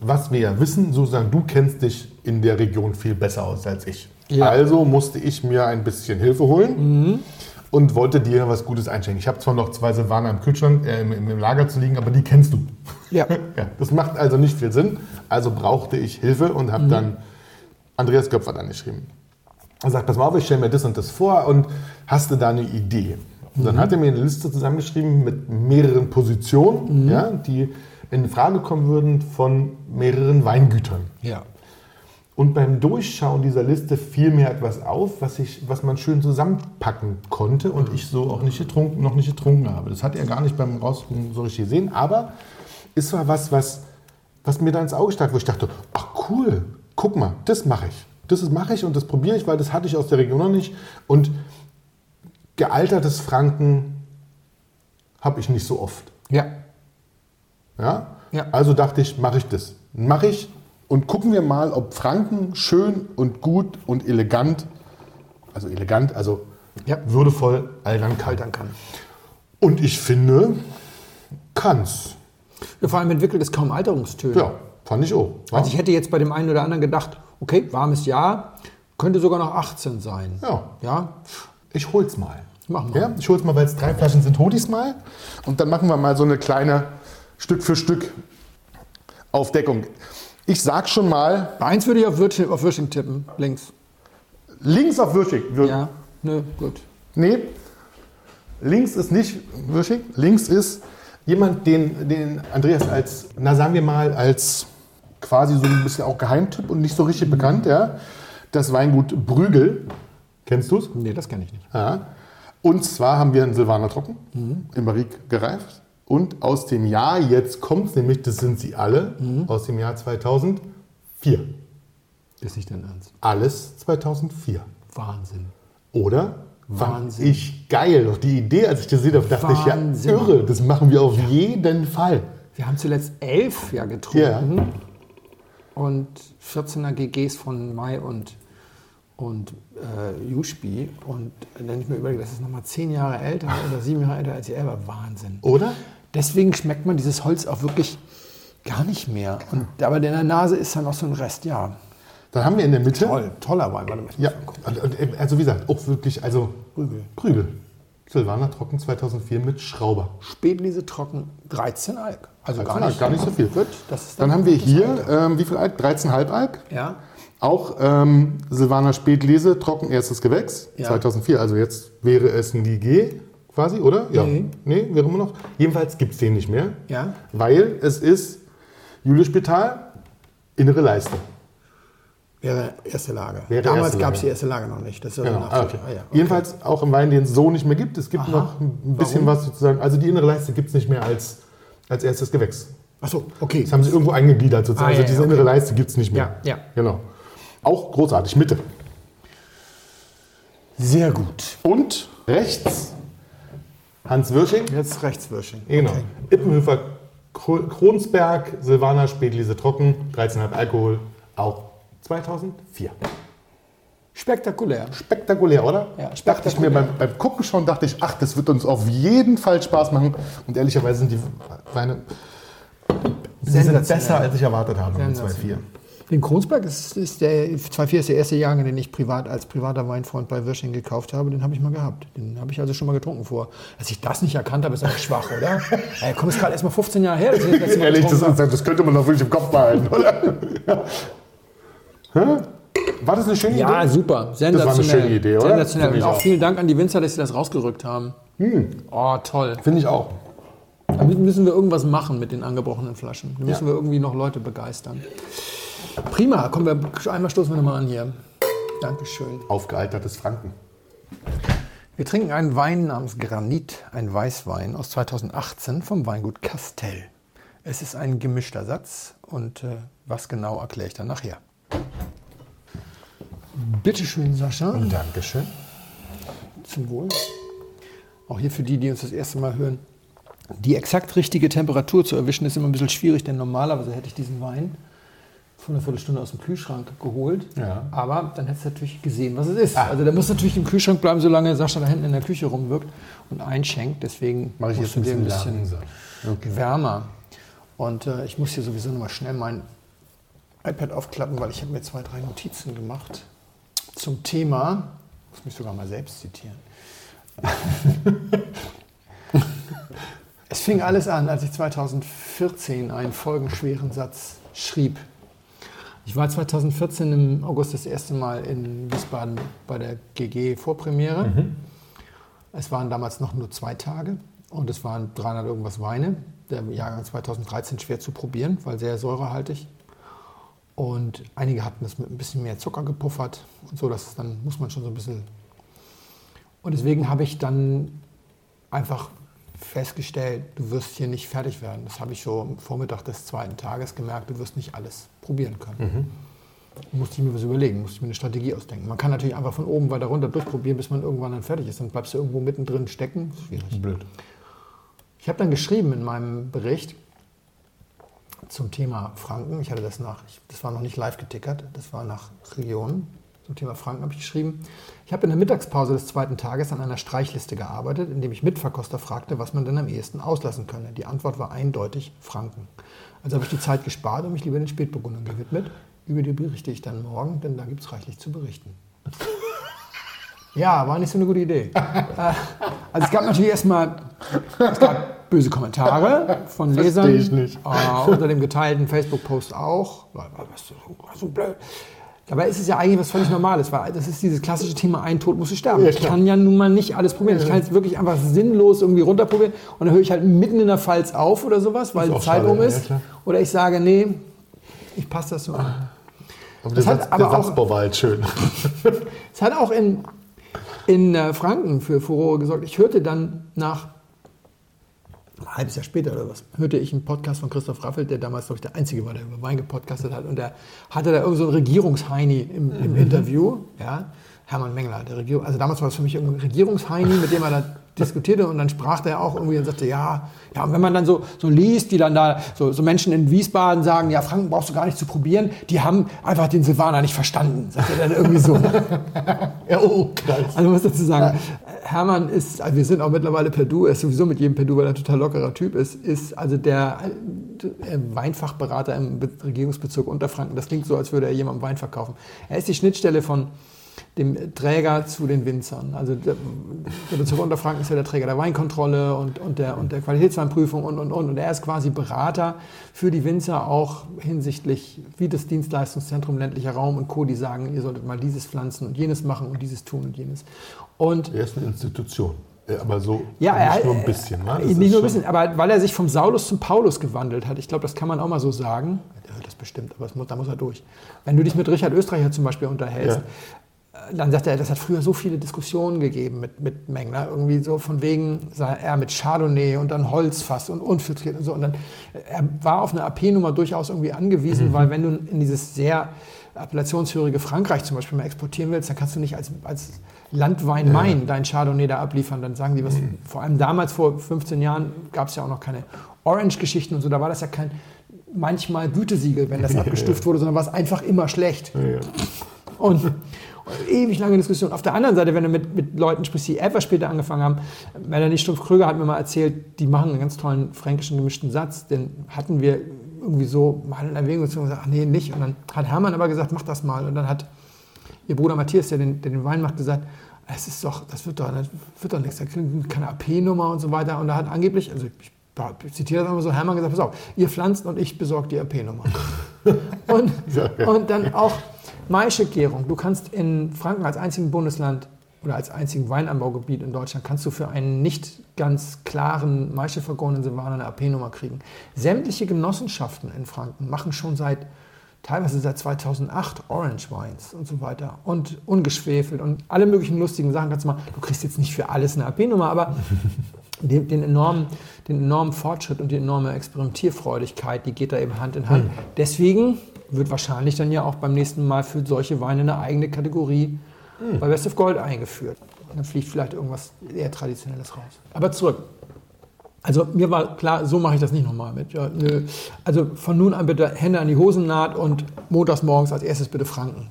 Speaker 3: was wir ja wissen, Susan, du kennst dich in der Region viel besser aus als ich.
Speaker 2: Ja.
Speaker 3: Also musste ich mir ein bisschen Hilfe holen. und wollte dir was Gutes einschenken. Ich habe zwar noch zwei Silvaner im Kühlschrank, äh, im, im Lager zu liegen, aber die kennst du.
Speaker 2: Ja.
Speaker 3: ja. Das macht also nicht viel Sinn. Also brauchte ich Hilfe und habe dann Andreas Göpfer angeschrieben. Er sagt, pass mal auf, ich stelle mir das und das vor und hast du da eine Idee? Und dann hat er mir eine Liste zusammengeschrieben mit mehreren Positionen, ja, die in Frage kommen würden von mehreren Weingütern.
Speaker 2: Ja.
Speaker 3: Und beim Durchschauen dieser Liste fiel mir etwas auf, was, ich, was man schön zusammenpacken konnte und ich so auch nicht getrunken, noch nicht getrunken habe. Das hat er gar nicht beim Rausgucken so richtig gesehen, aber es war was, was, was mir da ins Auge stach, wo ich dachte, ach cool, guck mal, das mache ich. Das mache ich und das probiere ich, weil das hatte ich aus der Region noch nicht. Und gealtertes Franken habe ich nicht so oft.
Speaker 2: Ja.
Speaker 3: Ja?
Speaker 2: Ja.
Speaker 3: Also dachte ich, mache ich das. Mache ich und gucken wir mal, ob Franken schön und gut und elegant, also elegant, also
Speaker 2: Ja.
Speaker 3: würdevoll altern kann.
Speaker 2: Altern kann.
Speaker 3: Und ich finde, kann's.
Speaker 2: Ja, vor allem entwickelt es kaum Alterungstöne.
Speaker 3: Ja, fand ich auch. Ja.
Speaker 2: Also ich hätte jetzt bei dem einen oder anderen gedacht, okay, warmes Jahr, könnte sogar noch 18 sein.
Speaker 3: Ja.
Speaker 2: Ja,
Speaker 3: Ich hol's mal.
Speaker 2: Mach mal.
Speaker 3: Ja, ich hol's mal, weil es drei Flaschen sind, hol ich's mal. Und dann machen wir mal so eine kleine Stück für Stück Aufdeckung. Ich sag schon mal,
Speaker 2: Bei eins würde ich auf Würsching, auf Würsching tippen, links.
Speaker 3: links auf Würschig. Wir-
Speaker 2: Ja, nö, gut.
Speaker 3: Nee, links ist nicht Würschig. Links ist jemand, den, den Andreas als, na sagen wir mal, als quasi so ein bisschen auch Geheimtipp und nicht so richtig bekannt, ja. Das Weingut Brügel. Kennst du's?
Speaker 2: Nee, das kenne ich nicht.
Speaker 3: Ja. Und zwar haben wir einen Silvaner Trocken im Barrique gereift. Und aus dem Jahr, jetzt kommt nämlich, das sind sie alle, aus dem Jahr 2004.
Speaker 2: Ist nicht dein Ernst.
Speaker 3: Alles 2004.
Speaker 2: Wahnsinn.
Speaker 3: Oder?
Speaker 2: Wahnsinn.
Speaker 3: ich geil. Doch die Idee, als ich das gesehen habe, dachte
Speaker 2: Wahnsinn.
Speaker 3: ich, ja, irre, das machen wir auf jeden Fall.
Speaker 2: Wir haben zuletzt elf ja getrunken. Und 14er GGs von Mai und, und äh, Juschbi. Und wenn ich mir überlege, das ist nochmal zehn Jahre älter oder sieben Jahre älter als ich selber. Wahnsinn.
Speaker 3: Oder?
Speaker 2: Deswegen schmeckt man dieses Holz auch wirklich gar nicht mehr. Und, aber in der Nase ist dann noch so ein Rest, ja.
Speaker 3: Dann haben wir in der Mitte.
Speaker 2: Toll, toller Wein. Warte mal,
Speaker 3: Ja, und, also wie gesagt, auch wirklich, also
Speaker 2: Krügel.
Speaker 3: Krügel. Silvaner Trocken 2004 mit Schrauber.
Speaker 2: Spätlese trocken, 13 Alk. Also gar
Speaker 3: 13
Speaker 2: nicht,
Speaker 3: gar nicht so viel.
Speaker 2: Gut, das ist
Speaker 3: Dann haben wir hier, ähm, wie viel Alk? 13,5 Alk.
Speaker 2: Ja,
Speaker 3: Auch ähm, Silvaner Spätlese, trocken erstes Gewächs,
Speaker 2: Ja.
Speaker 3: 2004. Also jetzt wäre es ein Ligé quasi, oder? Ja.
Speaker 2: Nee.
Speaker 3: Nee, wäre immer noch. Jedenfalls gibt es den nicht mehr.
Speaker 2: Ja.
Speaker 3: Weil es ist Julius-Spital, innere Leiste.
Speaker 2: wäre erste Lage.
Speaker 3: Wäre
Speaker 2: Damals gab es die erste Lage noch nicht. Das
Speaker 3: Genau. Ah, okay.
Speaker 2: Ah, ja, okay.
Speaker 3: Jedenfalls auch im Wein, den es so nicht mehr gibt. Es gibt
Speaker 2: Aha.
Speaker 3: noch ein bisschen
Speaker 2: Warum?
Speaker 3: was sozusagen. Also die innere Leiste gibt es nicht mehr als, als erstes Gewächs.
Speaker 2: Ach so, okay.
Speaker 3: Das haben sie irgendwo eingegliedert sozusagen.
Speaker 2: Ah, ja,
Speaker 3: also diese
Speaker 2: okay.
Speaker 3: innere Leiste gibt es nicht mehr.
Speaker 2: Ja, ja.
Speaker 3: Genau. Auch großartig. Mitte.
Speaker 2: Sehr gut.
Speaker 3: Und rechts Hans Wirsching.
Speaker 2: Jetzt Rechtswürsching.
Speaker 3: Genau.
Speaker 2: Okay.
Speaker 3: Ippenhöfer, Kro- Kronsberg, Silvaner, Spätlese Trocken, 13,5 Alkohol, auch 2004.
Speaker 2: Spektakulär.
Speaker 3: Spektakulär, oder?
Speaker 2: Ja,
Speaker 3: Dachte ich mir beim, beim Gucken schon, dachte ich, ach, das wird uns auf jeden Fall Spaß machen. Und ehrlicherweise sind die Weine besser, als ich erwartet habe mit 2,4.
Speaker 2: Den Kronsberg ist, ist der 2,4 ist der erste Jahrgang, den ich privat als privater Weinfreund bei Wirsching gekauft habe. Den habe ich mal gehabt. Den habe ich also schon mal getrunken vor. Dass ich das nicht erkannt habe, ist eigentlich schwach, oder? Ey, komm, ist gerade erst mal 15 Jahre her, das Mal
Speaker 3: Ehrlich, das, ist, das könnte man doch wirklich im Kopf behalten, oder? War das eine schöne
Speaker 2: Ja,
Speaker 3: Idee?
Speaker 2: super. Sensationell.
Speaker 3: eine schöne Idee, oder?
Speaker 2: Sensationell. Und auch
Speaker 3: auch.
Speaker 2: vielen Dank an die Winzer, dass sie das rausgerückt haben. Oh, toll.
Speaker 3: Finde ich auch.
Speaker 2: Damit müssen wir irgendwas machen mit den angebrochenen Flaschen. Da müssen wir irgendwie noch Leute begeistern. Prima. Kommen wir, einmal stoßen wir nochmal an hier. Dankeschön.
Speaker 3: Aufgealtertes Franken.
Speaker 2: Wir trinken einen Wein namens Granit, ein Weißwein aus 2018 vom Weingut Castell. Es ist ein gemischter Satz und äh, was genau erkläre ich dann nachher. Bitte schön, Sascha.
Speaker 3: Dankeschön.
Speaker 2: Zum Wohl. Auch hier für die, die uns das erste Mal hören. Die exakt richtige Temperatur zu erwischen, ist immer ein bisschen schwierig, denn normalerweise hätte ich diesen Wein vor einer Viertelstunde aus dem Kühlschrank geholt.
Speaker 3: Ja.
Speaker 2: Aber dann hättest du natürlich gesehen, was es ist. Also der muss natürlich im Kühlschrank bleiben, solange Sascha da hinten in der Küche rumwirkt und einschenkt. Deswegen
Speaker 3: Mache ich jetzt ein
Speaker 2: dir
Speaker 3: bisschen, langsam.
Speaker 2: wärmer. Und äh, ich muss hier sowieso noch mal schnell mein iPad aufklappen, weil ich habe mir zwei, drei Notizen gemacht zum Thema. Ich muss mich sogar mal selbst zitieren. es fing alles an, als ich 2014 einen folgenschweren Satz schrieb. Ich war 2014 im August das erste Mal in Wiesbaden bei der GG-Vorpremiere. Mhm. Es waren damals noch nur zwei Tage und es waren 300 irgendwas Weine. Der Jahrgang 2013 schwer zu probieren, weil sehr säurehaltig. Und einige hatten das mit ein bisschen mehr Zucker gepuffert und so, dass dann muss man schon so ein bisschen. Und deswegen habe ich dann einfach festgestellt, du wirst hier nicht fertig werden. Das habe ich so am Vormittag des zweiten Tages gemerkt, du wirst nicht alles probieren können. Mhm. Musste ich mir was überlegen, musste ich mir eine Strategie ausdenken. Man kann natürlich einfach von oben weiter runter durchprobieren, bis man irgendwann dann fertig ist. Dann bleibst du irgendwo mittendrin stecken. Schwierig. Blöd. Ich habe dann geschrieben in meinem Bericht, zum Thema Franken. Ich hatte das nach, das war noch nicht live getickert, das war nach Regionen. Zum Thema Franken habe ich geschrieben. Ich habe in der Mittagspause des zweiten Tages an einer Streichliste gearbeitet, indem ich Mitverkoster fragte, was man denn am ehesten auslassen könne. Die Antwort war eindeutig Franken. Also habe ich die Zeit gespart und mich lieber den Spätburgundern gewidmet. Über die berichte ich dann morgen, denn da gibt es reichlich zu berichten. Ja, war nicht so eine gute Idee. Äh, also es gab natürlich erstmal, es gab böse Kommentare von Lesern.
Speaker 3: ich nicht.
Speaker 2: Äh, unter dem geteilten Facebook-Post auch. Was so blöd. Dabei ist es ja eigentlich was völlig Normales, weil das ist dieses klassische Thema, ein Tod musst du sterben. Ja, ich kann ja nun mal nicht alles probieren. Ich kann jetzt wirklich einfach sinnlos irgendwie runterprobieren und dann höre ich halt mitten in der Pfalz auf oder sowas, weil die Zeit schade, um ist. Ja, oder ich sage, nee, ich passe das so an.
Speaker 3: Aber das der, Satz, aber der Satzbau war halt schön.
Speaker 2: Es hat auch in, in äh, Franken für Furore gesorgt. Ich hörte dann nach ein halbes Jahr später oder was, hörte ich einen Podcast von Christoph Raffelt, der damals, glaube ich, der Einzige war, der über Wein gepodcastet hat. Und der hatte da irgend so einen Regierungsheini im, im mhm. Interview. Ja? Hermann Mengler, der Regierung, also damals war es für mich ein Regierungsheini, mit dem er da diskutierte und dann sprach er auch irgendwie und sagte, ja, ja, und wenn man dann so, so liest, die dann da, so, so Menschen in Wiesbaden sagen, ja, Franken brauchst du gar nicht zu probieren, die haben einfach den Silvaner nicht verstanden, sagt er dann irgendwie so. ja, oh, krass. Also muss dazu sagen, Hermann ist, also wir sind auch mittlerweile per Du, er ist sowieso mit jedem per Du, weil er ein total lockerer Typ ist, ist also der äh, Weinfachberater im Regierungsbezirk Unterfranken. Das klingt so, als würde er jemandem Wein verkaufen. Er ist die Schnittstelle von dem Träger zu den Winzern. Also der, Bezirk Unterfranken ist ja der Träger der Weinkontrolle und, und, der, und der Qualitätsweinprüfung und, und, und. Und er ist quasi Berater für die Winzer auch hinsichtlich, wie das Dienstleistungszentrum ländlicher Raum und Co., die sagen, ihr solltet mal dieses pflanzen und jenes machen und dieses tun und jenes. Und
Speaker 3: er ist eine Institution. Aber so
Speaker 2: ja,
Speaker 3: nicht
Speaker 2: er,
Speaker 3: nur ein bisschen. Ne?
Speaker 2: nicht nur ein bisschen, aber weil er sich vom Saulus zum Paulus gewandelt hat. Ich glaube, das kann man auch mal so sagen. Er hört das bestimmt, aber muss, da muss er durch. Wenn du dich mit Richard Österreicher zum Beispiel unterhältst, ja dann sagt er, das hat früher so viele Diskussionen gegeben mit, mit Mengler. Irgendwie so von wegen, er mit Chardonnay und dann Holzfass und unfiltriert und so. Und dann, er war auf eine AP-Nummer durchaus irgendwie angewiesen, mhm. weil wenn du in dieses sehr appellationshörige Frankreich zum Beispiel mal exportieren willst, dann kannst du nicht als, als Landwein Main ja. dein Chardonnay da abliefern. Dann sagen die was, mhm. vor allem damals vor 15 Jahren gab es ja auch noch keine Orange-Geschichten und so, da war das ja kein manchmal Gütesiegel, wenn das abgestiftet wurde, sondern war es einfach immer schlecht. Und ewig lange Diskussion. Auf der anderen Seite, wenn du mit, mit Leuten sprichst, die etwas später angefangen haben, Melanie Stumpf-Kröger hat mir mal erzählt, die machen einen ganz tollen fränkischen gemischten Satz, den hatten wir irgendwie so mal in Erwägung gezogen und gesagt, ach nee, nicht. Und dann hat Hermann aber gesagt, mach das mal. Und dann hat ihr Bruder Matthias, der den, der den Wein macht, gesagt, es ist doch, das wird doch, das wird doch nichts, da kriegt keine AP-Nummer und so weiter. Und da hat angeblich, also ich, zitiere das immer so, Hermann gesagt, pass auf, ihr pflanzt und ich besorge die AP-Nummer. und, und dann auch Maischegärung. Du kannst in Franken als einzigen Bundesland oder als einzigen Weinanbaugebiet in Deutschland kannst du für einen nicht ganz klaren Maischevergorenen Silvaner eine AP-Nummer kriegen. Sämtliche Genossenschaften in Franken machen schon seit teilweise seit 2008 Orange Wines und so weiter und ungeschwefelt und alle möglichen lustigen Sachen kannst du mal. Du kriegst jetzt nicht für alles eine AP-Nummer, aber den, den, enormen, den enormen Fortschritt und die enorme Experimentierfreudigkeit, die geht da eben Hand in Hand. Mhm. Deswegen wird wahrscheinlich dann ja auch beim nächsten Mal für solche Weine eine eigene Kategorie mhm. bei Best of Gold eingeführt. Und dann fliegt vielleicht irgendwas eher Traditionelles raus. Aber zurück. Also mir war klar, so mache ich das nicht nochmal mit. Ja, also von nun an bitte Hände an die Hosennaht und montags morgens als erstes bitte Franken.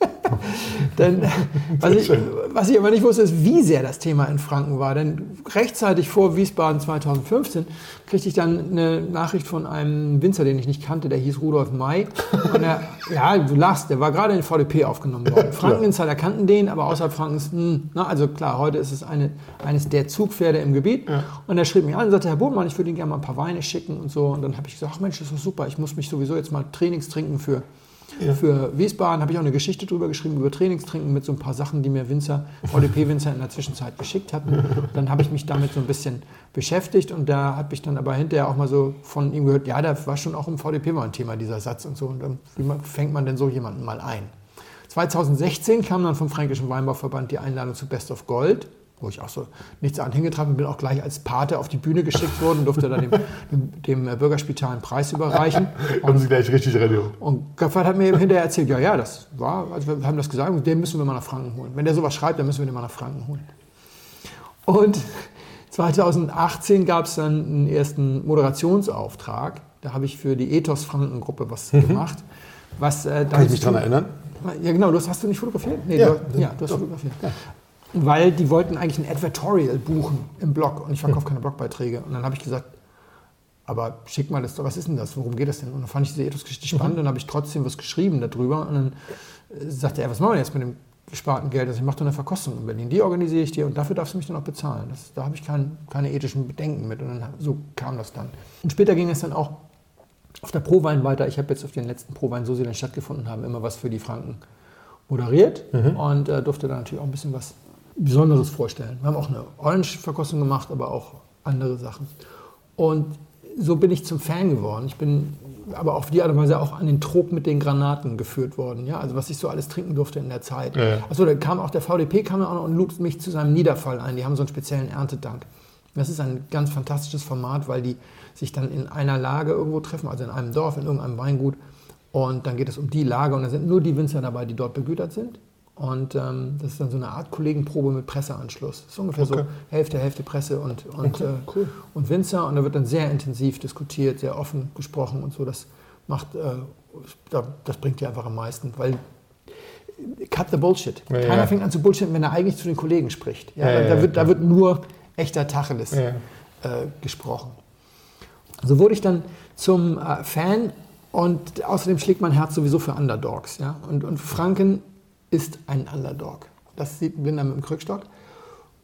Speaker 2: Denn, was, ich, was ich aber nicht wusste, ist, wie sehr das Thema in Franken war. Denn rechtzeitig vor Wiesbaden 2015 kriegte ich dann eine Nachricht von einem Winzer, den ich nicht kannte, der hieß Rudolf May. Und er, ja, du lachst, der war gerade in VDP aufgenommen worden. Franken-Insider kannten den, aber außerhalb Frankens, hm, na, also klar, heute ist es eine, eines der Zugpferde im Gebiet. Ja. Und er schrieb mich an und sagte, Herr Bodenmann, ich würde Ihnen gerne mal ein paar Weine schicken und so. Und dann habe ich gesagt, ach Mensch, das ist doch super, ich muss mich sowieso jetzt mal Trainings trinken für ja. Für Wiesbaden habe ich auch eine Geschichte drüber geschrieben, über Trainingstrinken mit so ein paar Sachen, die mir Winzer, VDP-Winzer in der Zwischenzeit geschickt hatten. Dann habe ich mich damit so ein bisschen beschäftigt und da habe ich dann aber hinterher auch mal so von ihm gehört, ja, da war schon auch im VDP mal ein Thema, dieser Satz und so. Und dann, wie fängt man denn so jemanden mal ein? 2016 kam dann vom Fränkischen Weinbauverband die Einladung zu Best of Gold wo ich auch so nichts an hingetragen bin, auch gleich als Pate auf die Bühne geschickt worden, durfte dann dem, dem, dem äh, Bürgerspital einen Preis überreichen.
Speaker 3: haben Sie gleich richtig ready.
Speaker 2: Und Gaffert hat mir hinterher erzählt, ja, ja, das war, also wir haben das gesagt, den müssen wir mal nach Franken holen. Wenn der sowas schreibt, dann müssen wir den mal nach Franken holen. Und 2018 gab es dann einen ersten Moderationsauftrag. Da habe ich für die Ethos Franken Gruppe was mhm. gemacht. Was,
Speaker 3: äh, Kann ich mich daran erinnern?
Speaker 2: Ja, genau. Du hast, hast du nicht fotografiert?
Speaker 3: Nee, ja,
Speaker 2: du, ja, du hast doch. fotografiert. Ja weil die wollten eigentlich ein Advertorial buchen im Blog und ich verkaufe keine Blogbeiträge. Und dann habe ich gesagt, aber schick mal das, was ist denn das, worum geht das denn? Und dann fand ich diese Ethos-Geschichte spannend mhm. und habe ich trotzdem was geschrieben darüber. Und dann äh, sagte er, was machen wir jetzt mit dem gesparten Geld? Also ich mache doch eine Verkostung in Berlin, die organisiere ich dir und dafür darfst du mich dann auch bezahlen. Das, da habe ich kein, keine ethischen Bedenken mit. Und dann, so kam das dann. Und später ging es dann auch auf der Prowein weiter. Ich habe jetzt auf den letzten Prowein, so sie dann stattgefunden haben, immer was für die Franken moderiert mhm. und äh, durfte dann natürlich auch ein bisschen was Besonderes vorstellen. Wir haben auch eine Orange-Verkostung gemacht, aber auch andere Sachen. Und so bin ich zum Fan geworden. Ich bin aber auf die Art und Weise auch an den Trop mit den Granaten geführt worden. Ja? Also was ich so alles trinken durfte in der Zeit. Ja. Achso, da kam auch der VDP kam auch noch und lud mich zu seinem Niederfall ein. Die haben so einen speziellen Erntedank. Das ist ein ganz fantastisches Format, weil die sich dann in einer Lage irgendwo treffen, also in einem Dorf, in irgendeinem Weingut. Und dann geht es um die Lage und da sind nur die Winzer dabei, die dort begütert sind. Und ähm, das ist dann so eine Art Kollegenprobe mit Presseanschluss. Das ist ungefähr okay. so Hälfte, Hälfte Presse und, und, okay, äh, cool. und Winzer. Und da wird dann sehr intensiv diskutiert, sehr offen gesprochen und so. Das macht, äh, das bringt dir einfach am meisten, weil cut the bullshit. Ja, Keiner ja. fängt an zu bullshitten, wenn er eigentlich zu den Kollegen spricht. Ja, ja da, wird, da, wird, nur echter Tacheles äh, gesprochen. So wurde ich dann zum äh, Fan und außerdem schlägt mein Herz sowieso für Underdogs. Ja? Und, und Franken ist ein Underdog. Das sieht ein Blinder mit dem Krückstock.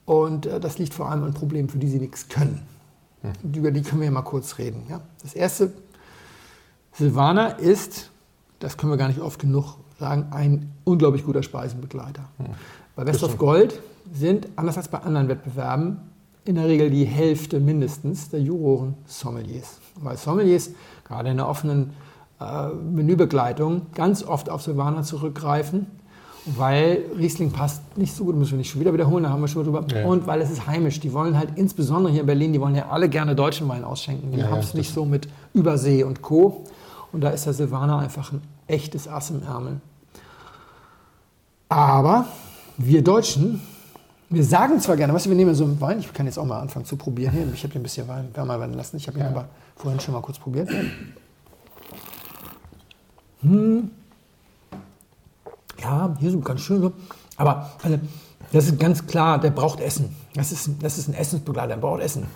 Speaker 2: Und äh, das liegt vor allem an Problemen, für die sie nichts können. Hm. Über die können wir ja mal kurz reden. Ja? Das erste, Silvana ist, das können wir gar nicht oft genug sagen, ein unglaublich guter Speisenbegleiter. Hm. Bei Best of Gold sind, anders als bei anderen Wettbewerben, in der Regel die Hälfte mindestens der Juroren Sommeliers. Weil Sommeliers, gerade in der offenen äh, Menübegleitung, ganz oft auf Silvana zurückgreifen weil Riesling passt nicht so gut, müssen wir nicht schon wieder wiederholen, da haben wir schon drüber. Ja. Und weil es ist heimisch. Die wollen halt insbesondere hier in Berlin, die wollen ja alle gerne deutschen Wein ausschenken. Die ja, haben es nicht so mit Übersee und Co. Und da ist der Silvaner einfach ein echtes Ass im Ärmel. Aber wir Deutschen, wir sagen zwar gerne, weißt du, wir nehmen so einen Wein, ich kann jetzt auch mal anfangen zu probieren hier. Ich habe hier ein bisschen Wein wärmer werden lassen. Ich habe ihn ja. aber vorhin schon mal kurz probiert. Hm ja, hier so ganz schön so. Aber also, das ist ganz klar, der braucht Essen. Das ist, das ist ein Essensbegleiter, der braucht Essen.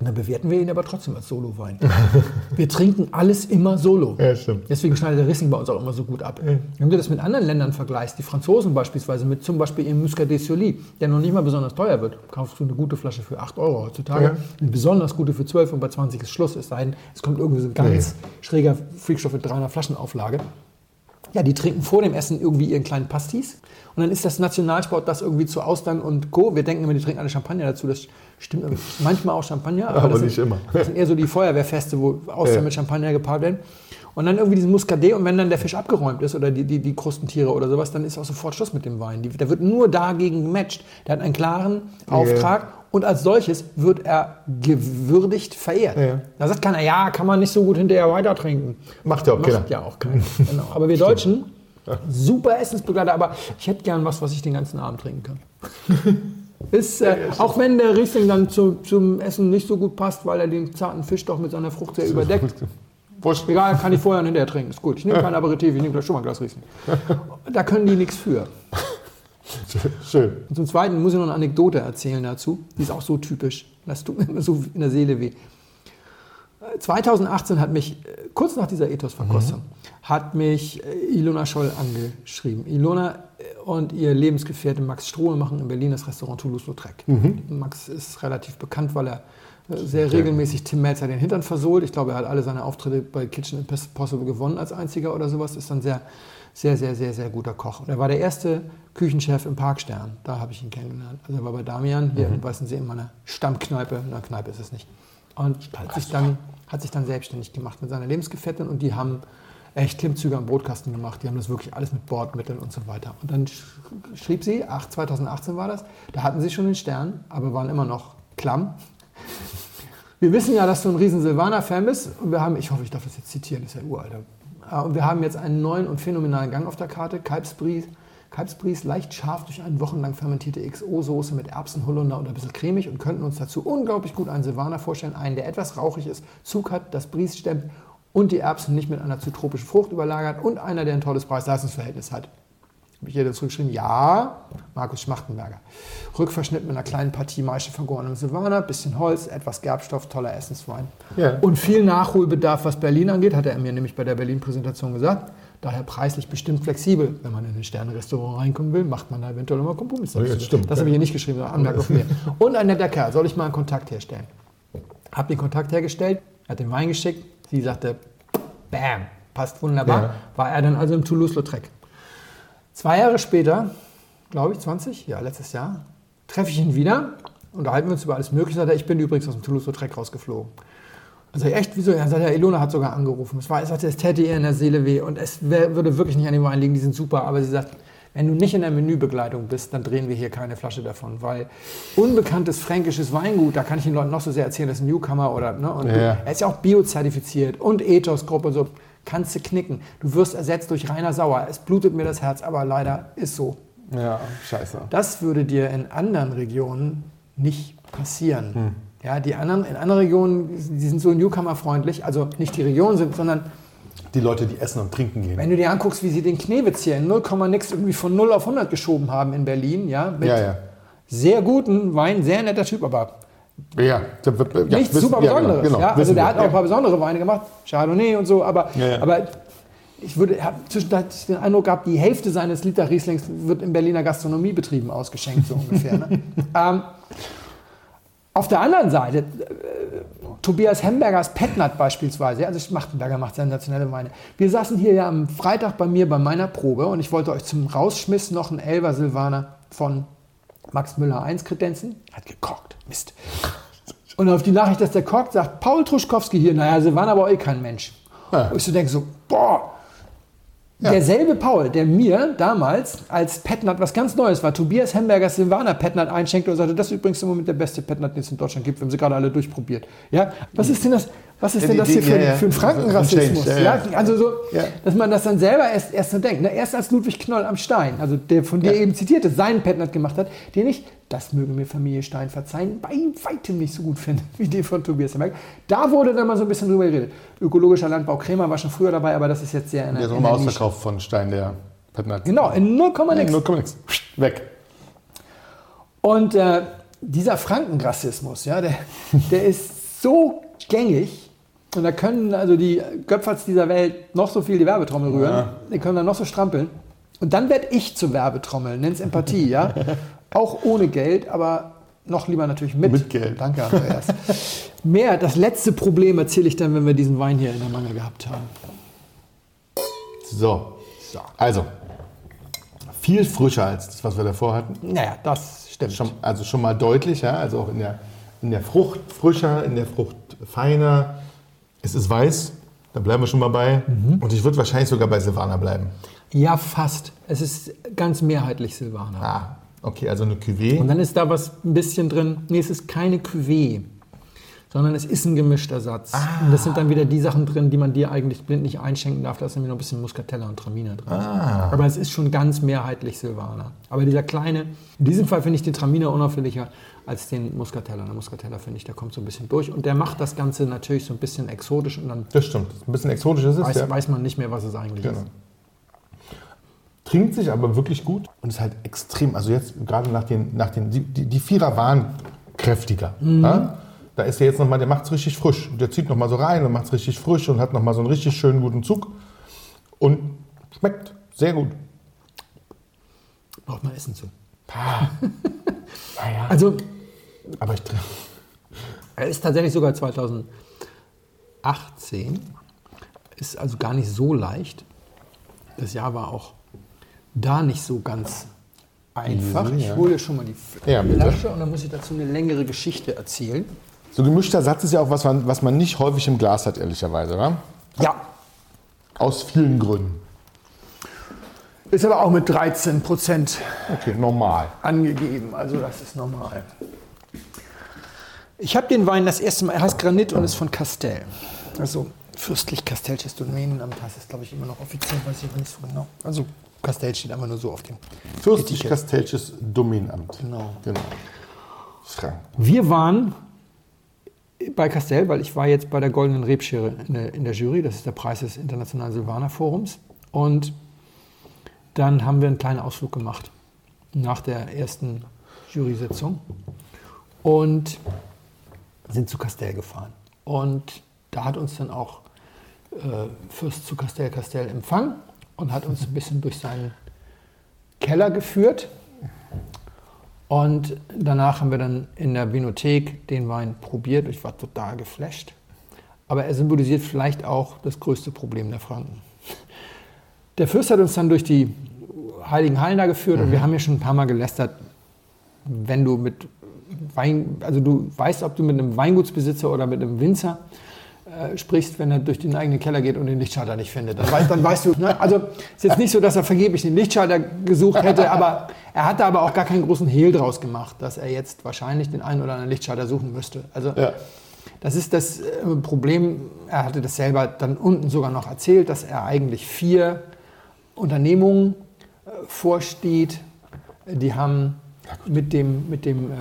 Speaker 2: Und dann bewerten wir ihn aber trotzdem als Solo-Wein. wir trinken alles immer solo.
Speaker 3: Ja.
Speaker 2: Deswegen schneidet der Riesling bei uns auch immer so gut ab. Ja. Wenn du das mit anderen Ländern vergleichst, die Franzosen beispielsweise mit zum Beispiel ihrem Muscadet Sully, der noch nicht mal besonders teuer wird, kaufst du eine gute Flasche für 8 Euro heutzutage. Ja. Eine besonders gute für 12 und bei 20 ist Schluss. Es sei denn, es kommt irgendwie so ein ganz schräger Freakstoff mit 300 Flaschenauflage. Ja, die trinken vor dem Essen irgendwie ihren kleinen Pastis. Und dann ist das Nationalsport das irgendwie zu Austern und Co. Wir denken immer, die trinken alle Champagner dazu. Das stimmt manchmal auch Champagner,
Speaker 3: aber, aber
Speaker 2: nicht
Speaker 3: sind, immer.
Speaker 2: Das sind eher so die Feuerwehrfeste, wo Austern ja. mit Champagner gepaart werden. Und dann irgendwie diesen Muscadet und wenn dann der Fisch abgeräumt ist oder die, die, die Krustentiere oder sowas, dann ist auch sofort Schluss mit dem Wein. Die, der wird nur dagegen gematcht. Der hat einen klaren Auftrag und als solches wird er gewürdigt verehrt. Ja. Da sagt keiner, ja, kann man nicht so gut hinterher weiter trinken.
Speaker 3: Macht ja auch keiner.
Speaker 2: Macht ja auch keiner. genau. Aber wir Deutschen, super Essensbegleiter, aber ich hätte gern was, was ich den ganzen Abend trinken kann. Ist, äh, auch wenn der Riesling dann zu, zum Essen nicht so gut passt, weil er den zarten Fisch doch mit seiner Frucht sehr überdeckt.
Speaker 3: Wurscht.
Speaker 2: Egal, kann ich vorher und hinterher trinken. Ist gut. Ich nehme kein Aperitif, ich nehme gleich schon mal ein Glas Riesling. Da können die nichts für.
Speaker 3: Schön.
Speaker 2: Und zum Zweiten muss ich noch eine Anekdote erzählen dazu. Die ist auch so typisch. Das tut mir immer so in der Seele weh. 2018 hat mich, äh, kurz nach dieser Ethos-Verkostung, hat mich äh, Ilona Scholl angeschrieben. Ilona äh, und ihr Lebensgefährte Max Strohe machen in Berlin das Restaurant Toulouse-Lautrec. Max ist relativ bekannt, weil er äh, sehr regelmäßig Tim Melzer den Hintern versohlt. Ich glaube, er hat alle seine Auftritte bei Kitchen Impossible gewonnen als einziger oder sowas. Ist ein sehr, sehr, sehr, sehr, sehr guter Koch. Und er war der erste Küchenchef im Parkstern. Da habe ich ihn kennengelernt. Also er war bei Damian hier in Weißensee in meiner Stammkneipe. Na, Kneipe ist es nicht. Und hat sich, dann, hat sich dann selbstständig gemacht mit seiner Lebensgefährtin und die haben echt Klimmzüge am Brotkasten gemacht. Die haben das wirklich alles mit Bordmitteln und so weiter. Und dann sch- schrieb sie, ach, 2018 war das, da hatten sie schon den Stern, aber waren immer noch klamm. Wir wissen ja, dass du ein riesen Silvaner-Fan bist. Und wir haben, ich hoffe, ich darf das jetzt zitieren, das ist ja uralt. Äh, Und wir haben jetzt einen neuen und phänomenalen Gang auf der Karte. Kalbsbries, Kalbsbries leicht scharf durch eine wochenlang fermentierte XO-Soße mit Erbsenholunder und ein bisschen cremig und könnten uns dazu unglaublich gut einen Silvaner vorstellen. Einen, der etwas rauchig ist, Zug hat, das Bries stemmt und die Erbsen nicht mit einer zu tropischen Frucht überlagert und einer, der ein tolles Preis-Leistungs-Verhältnis hat. Habe ich hier dazu geschrieben, ja, Markus Schmachtenberger. Rückverschnitt mit einer kleinen Partie Maische vergorenem Silvaner, bisschen Holz, etwas Gerbstoff, toller Essenswein.
Speaker 3: Ja.
Speaker 2: Und viel Nachholbedarf, was Berlin angeht, hat er mir nämlich bei der Berlin-Präsentation gesagt. Daher preislich bestimmt flexibel. Wenn man in ein Sterne-Restaurant reinkommen will, macht man da eventuell immer Kompromisse.
Speaker 3: Ja, das stimmt.
Speaker 2: Das habe ich hier nicht geschrieben, sondern Anmerkung von mir. Und ein netter Kerl. Soll ich mal einen Kontakt herstellen? Hab den Kontakt hergestellt, hat den Wein geschickt. Sie sagte, bam, passt wunderbar.
Speaker 3: Ja.
Speaker 2: War er dann also im Toulouse-Lautrec. Zwei Jahre später, glaube ich, 20, ja, letztes Jahr, treffe ich ihn wieder, unterhalten wir uns über alles Mögliche. Sagt er, ich bin übrigens aus dem Toulouse-Lautrec rausgeflogen. Also echt, wieso? Er sagt, ja, Ilona hat sogar angerufen. Es war, er sagte, es täte ihr in der Seele weh und es wär, würde wirklich nicht an den Wein liegen, die sind super. Aber sie sagt, wenn du nicht in der Menübegleitung bist, dann drehen wir hier keine Flasche davon, weil unbekanntes fränkisches Weingut, da kann ich den Leuten noch so sehr erzählen, das ist ein Newcomer oder, ne, und
Speaker 3: Ja.
Speaker 2: er ist ja auch biozertifiziert und Ethos-Gruppe und so, kannst du knicken. Du wirst ersetzt durch reiner Sauer. Es blutet mir das Herz, aber leider ist so.
Speaker 3: Ja, scheiße.
Speaker 2: Das würde dir in anderen Regionen nicht passieren.
Speaker 3: Hm.
Speaker 2: Ja, die anderen, in anderen Regionen, die sind so Newcomer-freundlich, also nicht die Region sind, sondern
Speaker 3: Die Leute, die essen und trinken gehen.
Speaker 2: wenn du dir anguckst, wie sie den Knewitz hier in 0, nix irgendwie von 0 auf 100 geschoben haben in Berlin, ja, mit
Speaker 3: Ja, ja.
Speaker 2: sehr guten Wein, sehr netter Typ, aber
Speaker 3: Ja, ja,
Speaker 2: nichts
Speaker 3: wissen-
Speaker 2: super
Speaker 3: ja, genau,
Speaker 2: Besonderes.
Speaker 3: genau,
Speaker 2: ja, also der
Speaker 3: wir,
Speaker 2: hat auch ein paar besondere Weine gemacht, Chardonnay und so, aber,
Speaker 3: Ja, ja.
Speaker 2: aber ich würde, habe zwischendurch den Eindruck gehabt, die Hälfte seines Liter Rieslings wird in Berliner Gastronomiebetrieben ausgeschenkt, so ungefähr. Ne? ähm, auf der anderen Seite, äh, Tobias Hembergers Petnat beispielsweise, also Schmachtenberger macht sensationelle Weine. Wir saßen hier ja am Freitag bei mir bei meiner Probe und ich wollte euch zum Rausschmiss noch einen Elver Silvaner von Max Müller 1 kredenzen. Hat gekocht. Mist. Und auf die Nachricht, dass der kocht, sagt Paul Truschkowski hier, naja, Silvaner aber eh kein Mensch.
Speaker 3: Ja.
Speaker 2: Und ich so denke so, boah, derselbe Paul, der mir damals als Petnat was ganz Neues war, Tobias Hembergers Silvaner Petnat einschenkte und sagte, das ist übrigens im Moment der beste Petnat, den es in Deutschland gibt. Wir haben sie gerade alle durchprobiert. Ja, was ist denn das, was ist
Speaker 3: Ja,
Speaker 2: denn das hier für,
Speaker 3: ja, ja.
Speaker 2: für ein Frankenrassismus? Ja,
Speaker 3: ja, ja.
Speaker 2: also so,
Speaker 3: Ja.
Speaker 2: dass man das dann selber erst, erst so denkt. Ne? Erst als Ludwig Knoll am Stein, also der von dir eben zitierte, seinen Petnat gemacht hat, den ich, das möge mir Familie Stein verzeihen, bei weitem nicht so gut finde wie den von Tobias Hemberger. Da wurde dann mal so ein bisschen drüber geredet. Ökologischer Landbau Kremer war schon früher dabei, aber das ist jetzt sehr in
Speaker 3: Der ist auch
Speaker 2: in
Speaker 3: mal
Speaker 2: Nische.
Speaker 3: ausverkauft von Stein, der Petnat.
Speaker 2: Genau, in 0, nix.
Speaker 3: 0,6. Weg.
Speaker 2: Und äh, dieser Frankenrassismus, ja, der, der ist so gängig. Und da können also die Göpferts dieser Welt noch so viel die Werbetrommel rühren.
Speaker 3: Ja.
Speaker 2: Die können dann noch so strampeln. Und dann werde ich zur Werbetrommel, nenn's Empathie, ja. Auch ohne Geld, aber noch lieber natürlich mit.
Speaker 3: Mit Geld.
Speaker 2: Danke, Andreas. Mehr, das letzte Problem erzähle ich dann, wenn wir diesen Wein hier in der Mangel gehabt haben.
Speaker 3: So. Also, viel frischer als das, was wir davor hatten.
Speaker 2: Naja, das stimmt.
Speaker 3: Schon, also schon mal deutlich, ja. Also auch in der, in der Frucht frischer, in der Frucht feiner. Es ist weiß, da bleiben wir schon mal bei. Und ich würde wahrscheinlich sogar bei Silvaner bleiben.
Speaker 2: Ja, fast. Es ist ganz mehrheitlich Silvaner.
Speaker 3: Ah, okay, also eine Cuvée.
Speaker 2: Und dann ist da was ein bisschen drin. Nee, es ist keine Cuvée. sondern es ist ein gemischter Satz. Und das sind dann wieder die Sachen drin, die man dir eigentlich blind nicht einschenken darf. Da ist nämlich noch ein bisschen Muscatella und Traminer drin. Aber es ist schon ganz mehrheitlich Silvaner. Aber dieser kleine, in diesem Fall finde ich den Traminer unauffälliger als den Muscatella. Der Muscatella finde ich, der kommt so ein bisschen durch. Und der macht das Ganze natürlich so ein bisschen exotisch und dann
Speaker 3: Das stimmt. Ein bisschen exotisch ist es.
Speaker 2: weiß,
Speaker 3: ja.
Speaker 2: weiß man nicht mehr, was es eigentlich
Speaker 3: Genau.
Speaker 2: ist.
Speaker 3: Trinkt sich aber wirklich gut und ist halt extrem. Also jetzt gerade nach den, nach den die, die, Vierer waren kräftiger. Ja? Da ist er jetzt nochmal, der macht es richtig frisch. Und Der zieht nochmal so rein und macht es richtig frisch und hat nochmal so einen richtig schönen guten Zug. Und schmeckt sehr gut.
Speaker 2: Braucht man Essen zu.
Speaker 3: Naja.
Speaker 2: Also,
Speaker 3: Aber ich trinke.
Speaker 2: er ist tatsächlich sogar 2018. Ist also gar nicht so leicht. Das Jahr war auch da nicht so ganz einfach.
Speaker 3: Easy,
Speaker 2: Ich
Speaker 3: ja.
Speaker 2: hole schon mal die
Speaker 3: Ja.
Speaker 2: Flasche und dann muss ich dazu eine längere Geschichte erzählen.
Speaker 3: So gemischter Satz ist ja auch was, man- was man nicht häufig im Glas hat, ehrlicherweise, oder?
Speaker 2: Ja,
Speaker 3: Aus vielen Gründen.
Speaker 2: ist aber auch mit 13 Prozent
Speaker 3: Okay, normal.
Speaker 2: angegeben. Also das ist normal. Ich habe den Wein das erste Mal, er heißt Granit und ist von Castell. Also fürstlich Castellsches Domänenamt heißt es, glaube ich, immer noch offiziell, weiß ich aber nicht so genau. Also Castell steht einfach nur so auf dem
Speaker 3: Fürstlich
Speaker 2: Etikett.
Speaker 3: Kastellsches Domänenamt.
Speaker 2: Genau.
Speaker 3: genau. Frank.
Speaker 2: Wir waren bei Castell, weil ich war jetzt bei der Goldenen Rebschere in der, in der Jury, das ist der Preis des Internationalen Silvaner Forums. Und dann haben wir einen kleinen Ausflug gemacht nach der ersten Jury-Sitzung und sind zu Castell gefahren. Und da hat uns dann auch äh, Fürst zu Castell Castell empfangen und hat uns ein bisschen durch seinen Keller geführt. Und danach haben wir dann in der Vinothek den Wein probiert. Ich war total geflasht. Aber er symbolisiert vielleicht auch das größte Problem der Franken. Der Fürst hat uns dann durch die Heiligen Hallen da geführt und wir haben ja schon ein paar Mal gelästert, wenn du mit Wein, also du weißt, ob du mit einem Weingutsbesitzer oder mit einem Winzer äh, sprichst, wenn er durch den eigenen Keller geht und den Lichtschalter nicht findet. Dann, weißt, dann weißt du, ne? also ist jetzt nicht so, dass er vergeblich den Lichtschalter gesucht hätte, aber er hatte aber auch gar keinen großen Hehl draus gemacht, dass er jetzt wahrscheinlich den einen oder anderen Lichtschalter suchen müsste. Also
Speaker 3: Ja.
Speaker 2: das ist das äh, Problem. Er hatte das selber dann unten sogar noch erzählt, dass er eigentlich vier Unternehmungen äh, vorsteht. Die haben mit dem, mit dem äh,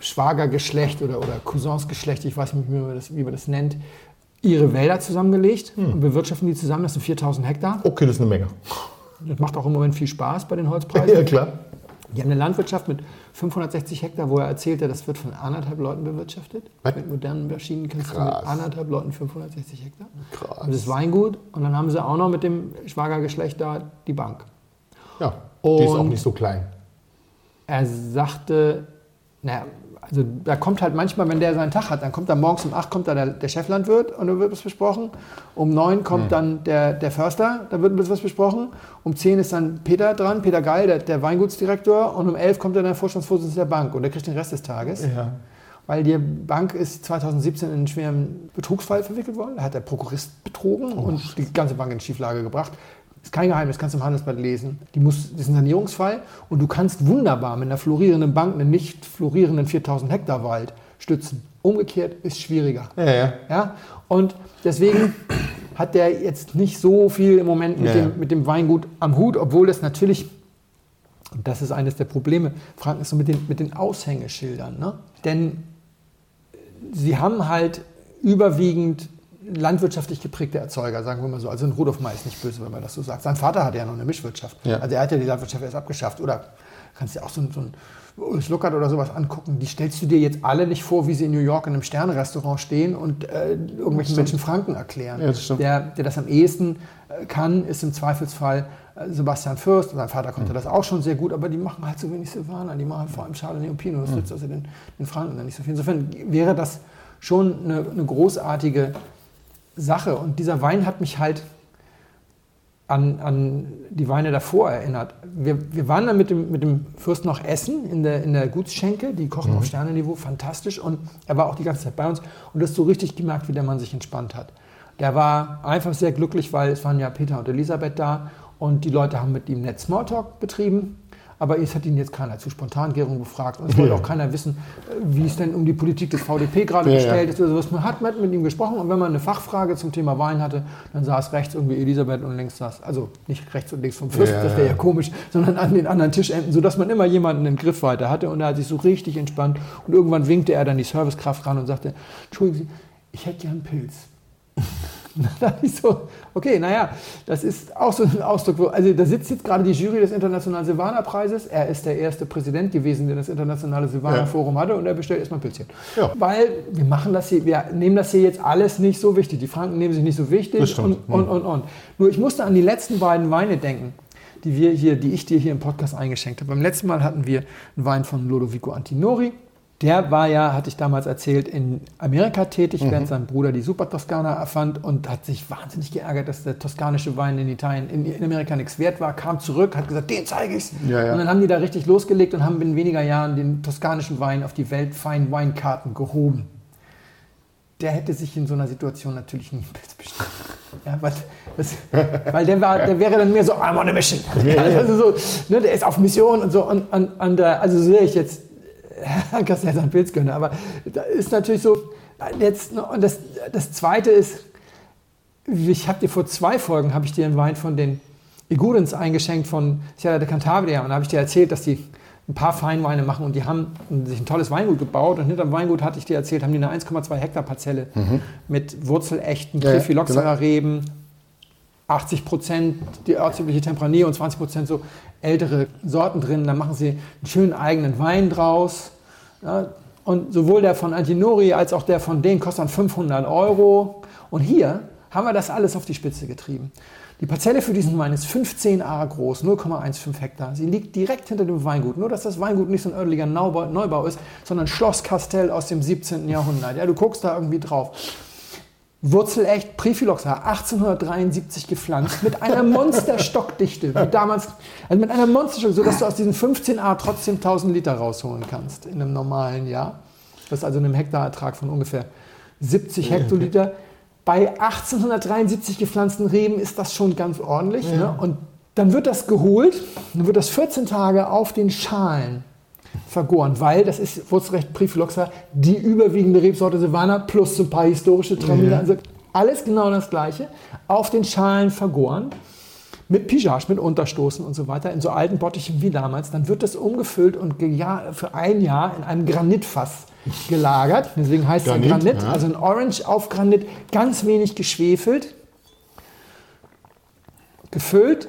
Speaker 2: Schwagergeschlecht oder, oder Cousinsgeschlecht, ich weiß nicht, wie man das, wie man das nennt, ihre Wälder zusammengelegt und bewirtschaften die zusammen. Das sind 4000 Hektar.
Speaker 3: Okay, das ist eine Menge.
Speaker 2: Das macht auch im Moment viel Spaß bei den Holzpreisen.
Speaker 3: Ja, klar.
Speaker 2: Die haben eine Landwirtschaft mit 560 Hektar, wo er erzählte, das wird von anderthalb Leuten bewirtschaftet.
Speaker 3: Was?
Speaker 2: Mit modernen Maschinen kannst du
Speaker 3: Krass.
Speaker 2: mit anderthalb Leuten 560 Hektar.
Speaker 3: Krass.
Speaker 2: Und das Weingut. Und dann haben sie auch noch mit dem Schwagergeschlecht da die Bank.
Speaker 3: Ja, die ist auch
Speaker 2: Und-
Speaker 3: nicht so klein.
Speaker 2: Er sagte, naja, also da kommt halt manchmal, wenn der seinen Tag hat, dann kommt da morgens um 8 kommt da der, der Cheflandwirt und da wird was besprochen. Um 9 kommt dann der, der Förster, da wird was besprochen. Um 10 ist dann Peter dran, Peter Geil, der, der Weingutsdirektor. Und um 11 kommt dann der Vorstandsvorsitzende der Bank und der kriegt den Rest des Tages.
Speaker 3: Ja.
Speaker 2: Weil die Bank ist 2017 in einen schweren Betrugsfall verwickelt worden. Da hat der Prokurist betrogen und die ganze Bank in Schieflage gebracht. Ist kein Geheimnis, kannst du im Handelsblatt lesen. Die muss, das ist ein Sanierungsfall und du kannst wunderbar mit einer florierenden Bank einen nicht florierenden 4000 Hektar Wald stützen. Umgekehrt ist schwieriger.
Speaker 3: Ja, ja.
Speaker 2: Ja? Und deswegen hat der jetzt nicht so viel im Moment mit,
Speaker 3: Ja,
Speaker 2: dem, mit dem Weingut am Hut, obwohl das natürlich, und das ist eines der Probleme, Franken ist so mit den, mit den Aushängeschildern. Ne? Denn sie haben halt überwiegend landwirtschaftlich geprägte Erzeuger, sagen wir mal so. Also ein Rudolf May ist nicht böse, wenn man das so sagt. Sein Vater hatte ja noch eine Mischwirtschaft.
Speaker 3: Ja.
Speaker 2: Also er hat ja die Landwirtschaft erst abgeschafft. Oder kannst dir auch so ein, so ein Ulrich Luckert oder sowas angucken. Die stellst du dir jetzt alle nicht vor, wie sie in New York in einem Sternenrestaurant stehen und äh, irgendwelchen Menschen Franken erklären.
Speaker 3: Ja, das.
Speaker 2: Der, der das am ehesten äh, kann, ist im Zweifelsfall äh, Sebastian Fürst. Sein Vater konnte das auch schon sehr gut, aber die machen halt so wenig Silvaner. Die machen halt vor allem Chardonnay und Pinot. Das nützt also den, den Franken dann nicht so viel. Insofern wäre das schon eine, eine großartige Sache. Und dieser Wein hat mich halt an, an die Weine davor erinnert. Wir, wir waren dann mit dem, mit dem Fürst noch essen in der, in der Gutsschenke. Die kochen auf Sternenniveau, fantastisch. Und er war auch die ganze Zeit bei uns. Und du hast so richtig gemerkt, wie der Mann sich entspannt hat. Der war einfach sehr glücklich, weil es waren ja Peter und Elisabeth da. Und die Leute haben mit ihm nett Smalltalk betrieben. Aber es hat ihn jetzt keiner zu Spontangärung befragt. Und es wollte
Speaker 3: Ja.
Speaker 2: auch keiner wissen, äh, wie es denn um die Politik des VDP gerade
Speaker 3: Ja,
Speaker 2: gestellt
Speaker 3: ja.
Speaker 2: ist. Oder sowas. Man hat mit ihm gesprochen und wenn man eine Fachfrage zum Thema Wein hatte, dann saß rechts irgendwie Elisabeth und links saß, also nicht rechts und links vom Fürst,
Speaker 3: Ja,
Speaker 2: das wäre ja
Speaker 3: ja.
Speaker 2: komisch, sondern an den anderen Tischenden, sodass man immer jemanden im Griff weiter hatte. Und er hat sich so richtig entspannt. Und irgendwann winkte er dann die Servicekraft ran und sagte, Entschuldigen Sie, ich hätte gern Pilz. Und dann dachte ich so, okay, naja, das ist auch so ein Ausdruck, wo, also da sitzt jetzt gerade die Jury des Internationalen Silvaner-Preises. Er ist der erste Präsident gewesen, der das Internationale Silvaner-Forum hatte und er bestellt erstmal Pilzchen.
Speaker 3: Ja.
Speaker 2: Weil wir machen das hier, wir nehmen das hier jetzt alles nicht so wichtig. Die Franken nehmen sich nicht so wichtig und, und, und, und. Nur ich musste an die letzten beiden Weine denken, die wir hier, die ich dir hier im Podcast eingeschenkt habe. Beim letzten Mal hatten wir einen Wein von Lodovico Antinori. Der war ja, hatte ich damals erzählt, in Amerika tätig,
Speaker 3: Mhm.
Speaker 2: während sein Bruder die Super Toskana erfand und hat sich wahnsinnig geärgert, dass der toskanische Wein in Italien, in, in Amerika nichts wert war, kam zurück, hat gesagt, den zeige ich's.
Speaker 3: Ja, ja.
Speaker 2: Und dann haben die da richtig losgelegt und haben in weniger Jahren den toskanischen Wein auf die weltfeinen Weinkarten gehoben. Der hätte sich in so einer Situation natürlich nie bestellt. Ja, weil, das, weil der, war, der wäre dann mehr so, I'm on a mission. Also so, ne, der ist auf Mission und so. Und, und, und, äh, also so sehr ich jetzt Seinen Pilz gönne, aber da ist natürlich so, jetzt, und das, das Zweite ist, ich habe dir vor zwei Folgen, habe ich dir einen Wein von den Igurens eingeschenkt von Sierra de Cantabria. Und da habe ich dir erzählt, dass die ein paar Feinweine machen und die haben sich ein tolles Weingut gebaut. Und hinterm Weingut hatte ich dir erzählt, haben die eine 1,2 Hektar Parzelle mit wurzelechten
Speaker 3: Ja,
Speaker 2: Triphyloxera
Speaker 3: genau.
Speaker 2: 80 Prozent die ortsübliche Tempranillo und 20 Prozent so ältere Sorten drin. Dann machen sie einen schönen eigenen Wein draus. Ja, und sowohl der von Antinori als auch der von denen kostet dann 500 Euro. Und hier haben wir das alles auf die Spitze getrieben. Die Parzelle für diesen Wein ist 15 A groß, 0,15 Hektar. Sie liegt direkt hinter dem Weingut. Nur, dass das Weingut nicht so ein örtlicher Neubau, Neubau ist, sondern Schloss Castell aus dem 17. Jahrhundert. Ja, du guckst da irgendwie drauf. Wurzelecht, Prephyloxa, 1873 gepflanzt, mit einer Monsterstockdichte, wie damals, also mit einer Monsterstockdichte, sodass du aus diesen 15a trotzdem 1000 Liter rausholen kannst in einem normalen Jahr. Das ist also einem Hektarertrag von ungefähr 70 Hektoliter. Bei 1873 gepflanzten Reben ist das schon ganz ordentlich. Ne? Und dann wird das geholt, dann wird das 14 Tage auf den Schalen vergoren, weil das ist Wurzelrecht Prephyloxa, die überwiegende Rebsorte Silvaner plus so ein paar historische Traminer.
Speaker 3: Ja.
Speaker 2: Also alles genau das Gleiche. Auf den Schalen vergoren. Mit Pigeage, mit Unterstoßen und so weiter, in so alten Bottichen wie damals. Dann wird das umgefüllt und für ein Jahr in einem Granitfass gelagert. Deswegen heißt es
Speaker 3: Granit,
Speaker 2: Granit,
Speaker 3: ja.
Speaker 2: also ein Orange auf Granit, ganz wenig geschwefelt. Gefüllt.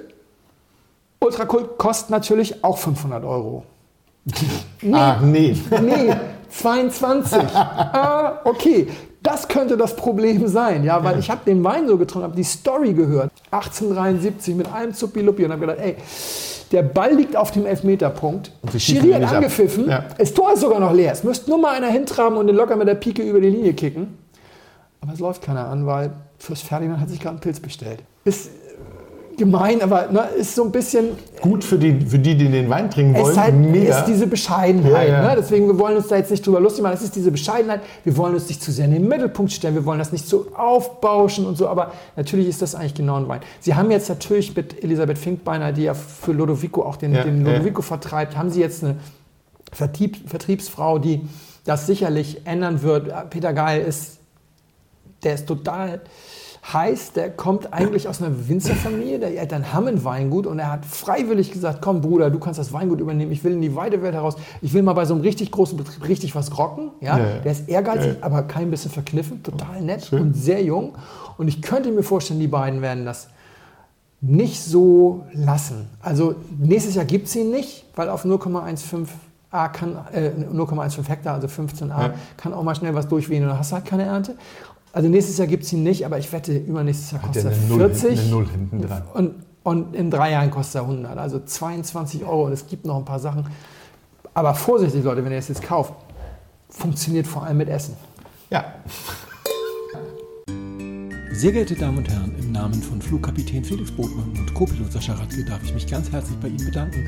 Speaker 2: Ultrakult kostet natürlich auch 500 Euro. Nee,
Speaker 3: Ah, nee.
Speaker 2: nee, 22. ah, okay. Das könnte das Problem sein, ja, weil ich habe den Wein so getrunken, habe die Story gehört. 1873 mit einem Zuppiluppi und habe gedacht, ey, der Ball liegt auf dem Elfmeterpunkt. Schiri hat angepfiffen.
Speaker 3: Ja.
Speaker 2: Das Tor ist sogar noch leer. Es müsste nur mal einer hintraben und den locker mit der Pike über die Linie kicken. Aber es läuft keiner an, weil Fürst Ferdinand hat sich gerade einen Pilz bestellt. Äh, gemein, aber ne, ist so ein bisschen
Speaker 3: Gut für die, für die, die den Wein trinken
Speaker 2: es
Speaker 3: wollen.
Speaker 2: ist, halt,
Speaker 3: Mega.
Speaker 2: ist diese Bescheidenheit.
Speaker 3: Ja, ja.
Speaker 2: Ne? Deswegen, wir wollen uns da jetzt nicht drüber lustig machen. Es ist diese Bescheidenheit. Wir wollen uns nicht zu sehr in den Mittelpunkt stellen. Wir wollen das nicht so aufbauschen und so. Aber natürlich ist das eigentlich genau ein Wein. Sie haben jetzt natürlich mit Elisabeth Finkbeiner, die ja für Lodovico auch den,
Speaker 3: Ja,
Speaker 2: den. Lodovico vertreibt, haben sie jetzt eine Vertrieb, Vertriebsfrau, die das sicherlich ändern wird. Peter Geil ist, der ist total heiß, der kommt eigentlich aus einer Winzerfamilie, der Eltern haben ein Weingut und er hat freiwillig gesagt, komm Bruder, du kannst das Weingut übernehmen, ich will in die weite Welt heraus, ich will mal bei so einem richtig großen Betrieb richtig was rocken. Ja?
Speaker 3: Ja, ja.
Speaker 2: Der ist ehrgeizig, aber kein bisschen verkniffen, total nett
Speaker 3: Schön.
Speaker 2: und sehr jung. Und ich könnte mir vorstellen, die beiden werden das nicht so lassen. Also nächstes Jahr gibt es ihn nicht, weil auf 0,15 A kann, äh, 0,15 Hektar, also 15 A,
Speaker 3: Ja.
Speaker 2: kann auch mal schnell was durchwehen und dann hast du halt keine Ernte. Also nächstes Jahr gibt es ihn nicht, aber ich wette, übernächstes Jahr kostet er
Speaker 3: eine Null,
Speaker 2: 40
Speaker 3: eine Null hinten dran.
Speaker 2: und, und in drei Jahren kostet er 100, also 22 Euro und es gibt noch ein paar Sachen. Aber vorsichtig Leute, wenn ihr es jetzt kauft, funktioniert vor allem mit Essen.
Speaker 3: Ja.
Speaker 4: Sehr geehrte Damen und Herren, im Namen von Flugkapitän Felix Botmann und Co-Pilot Sascha Radke darf ich mich ganz herzlich bei Ihnen bedanken,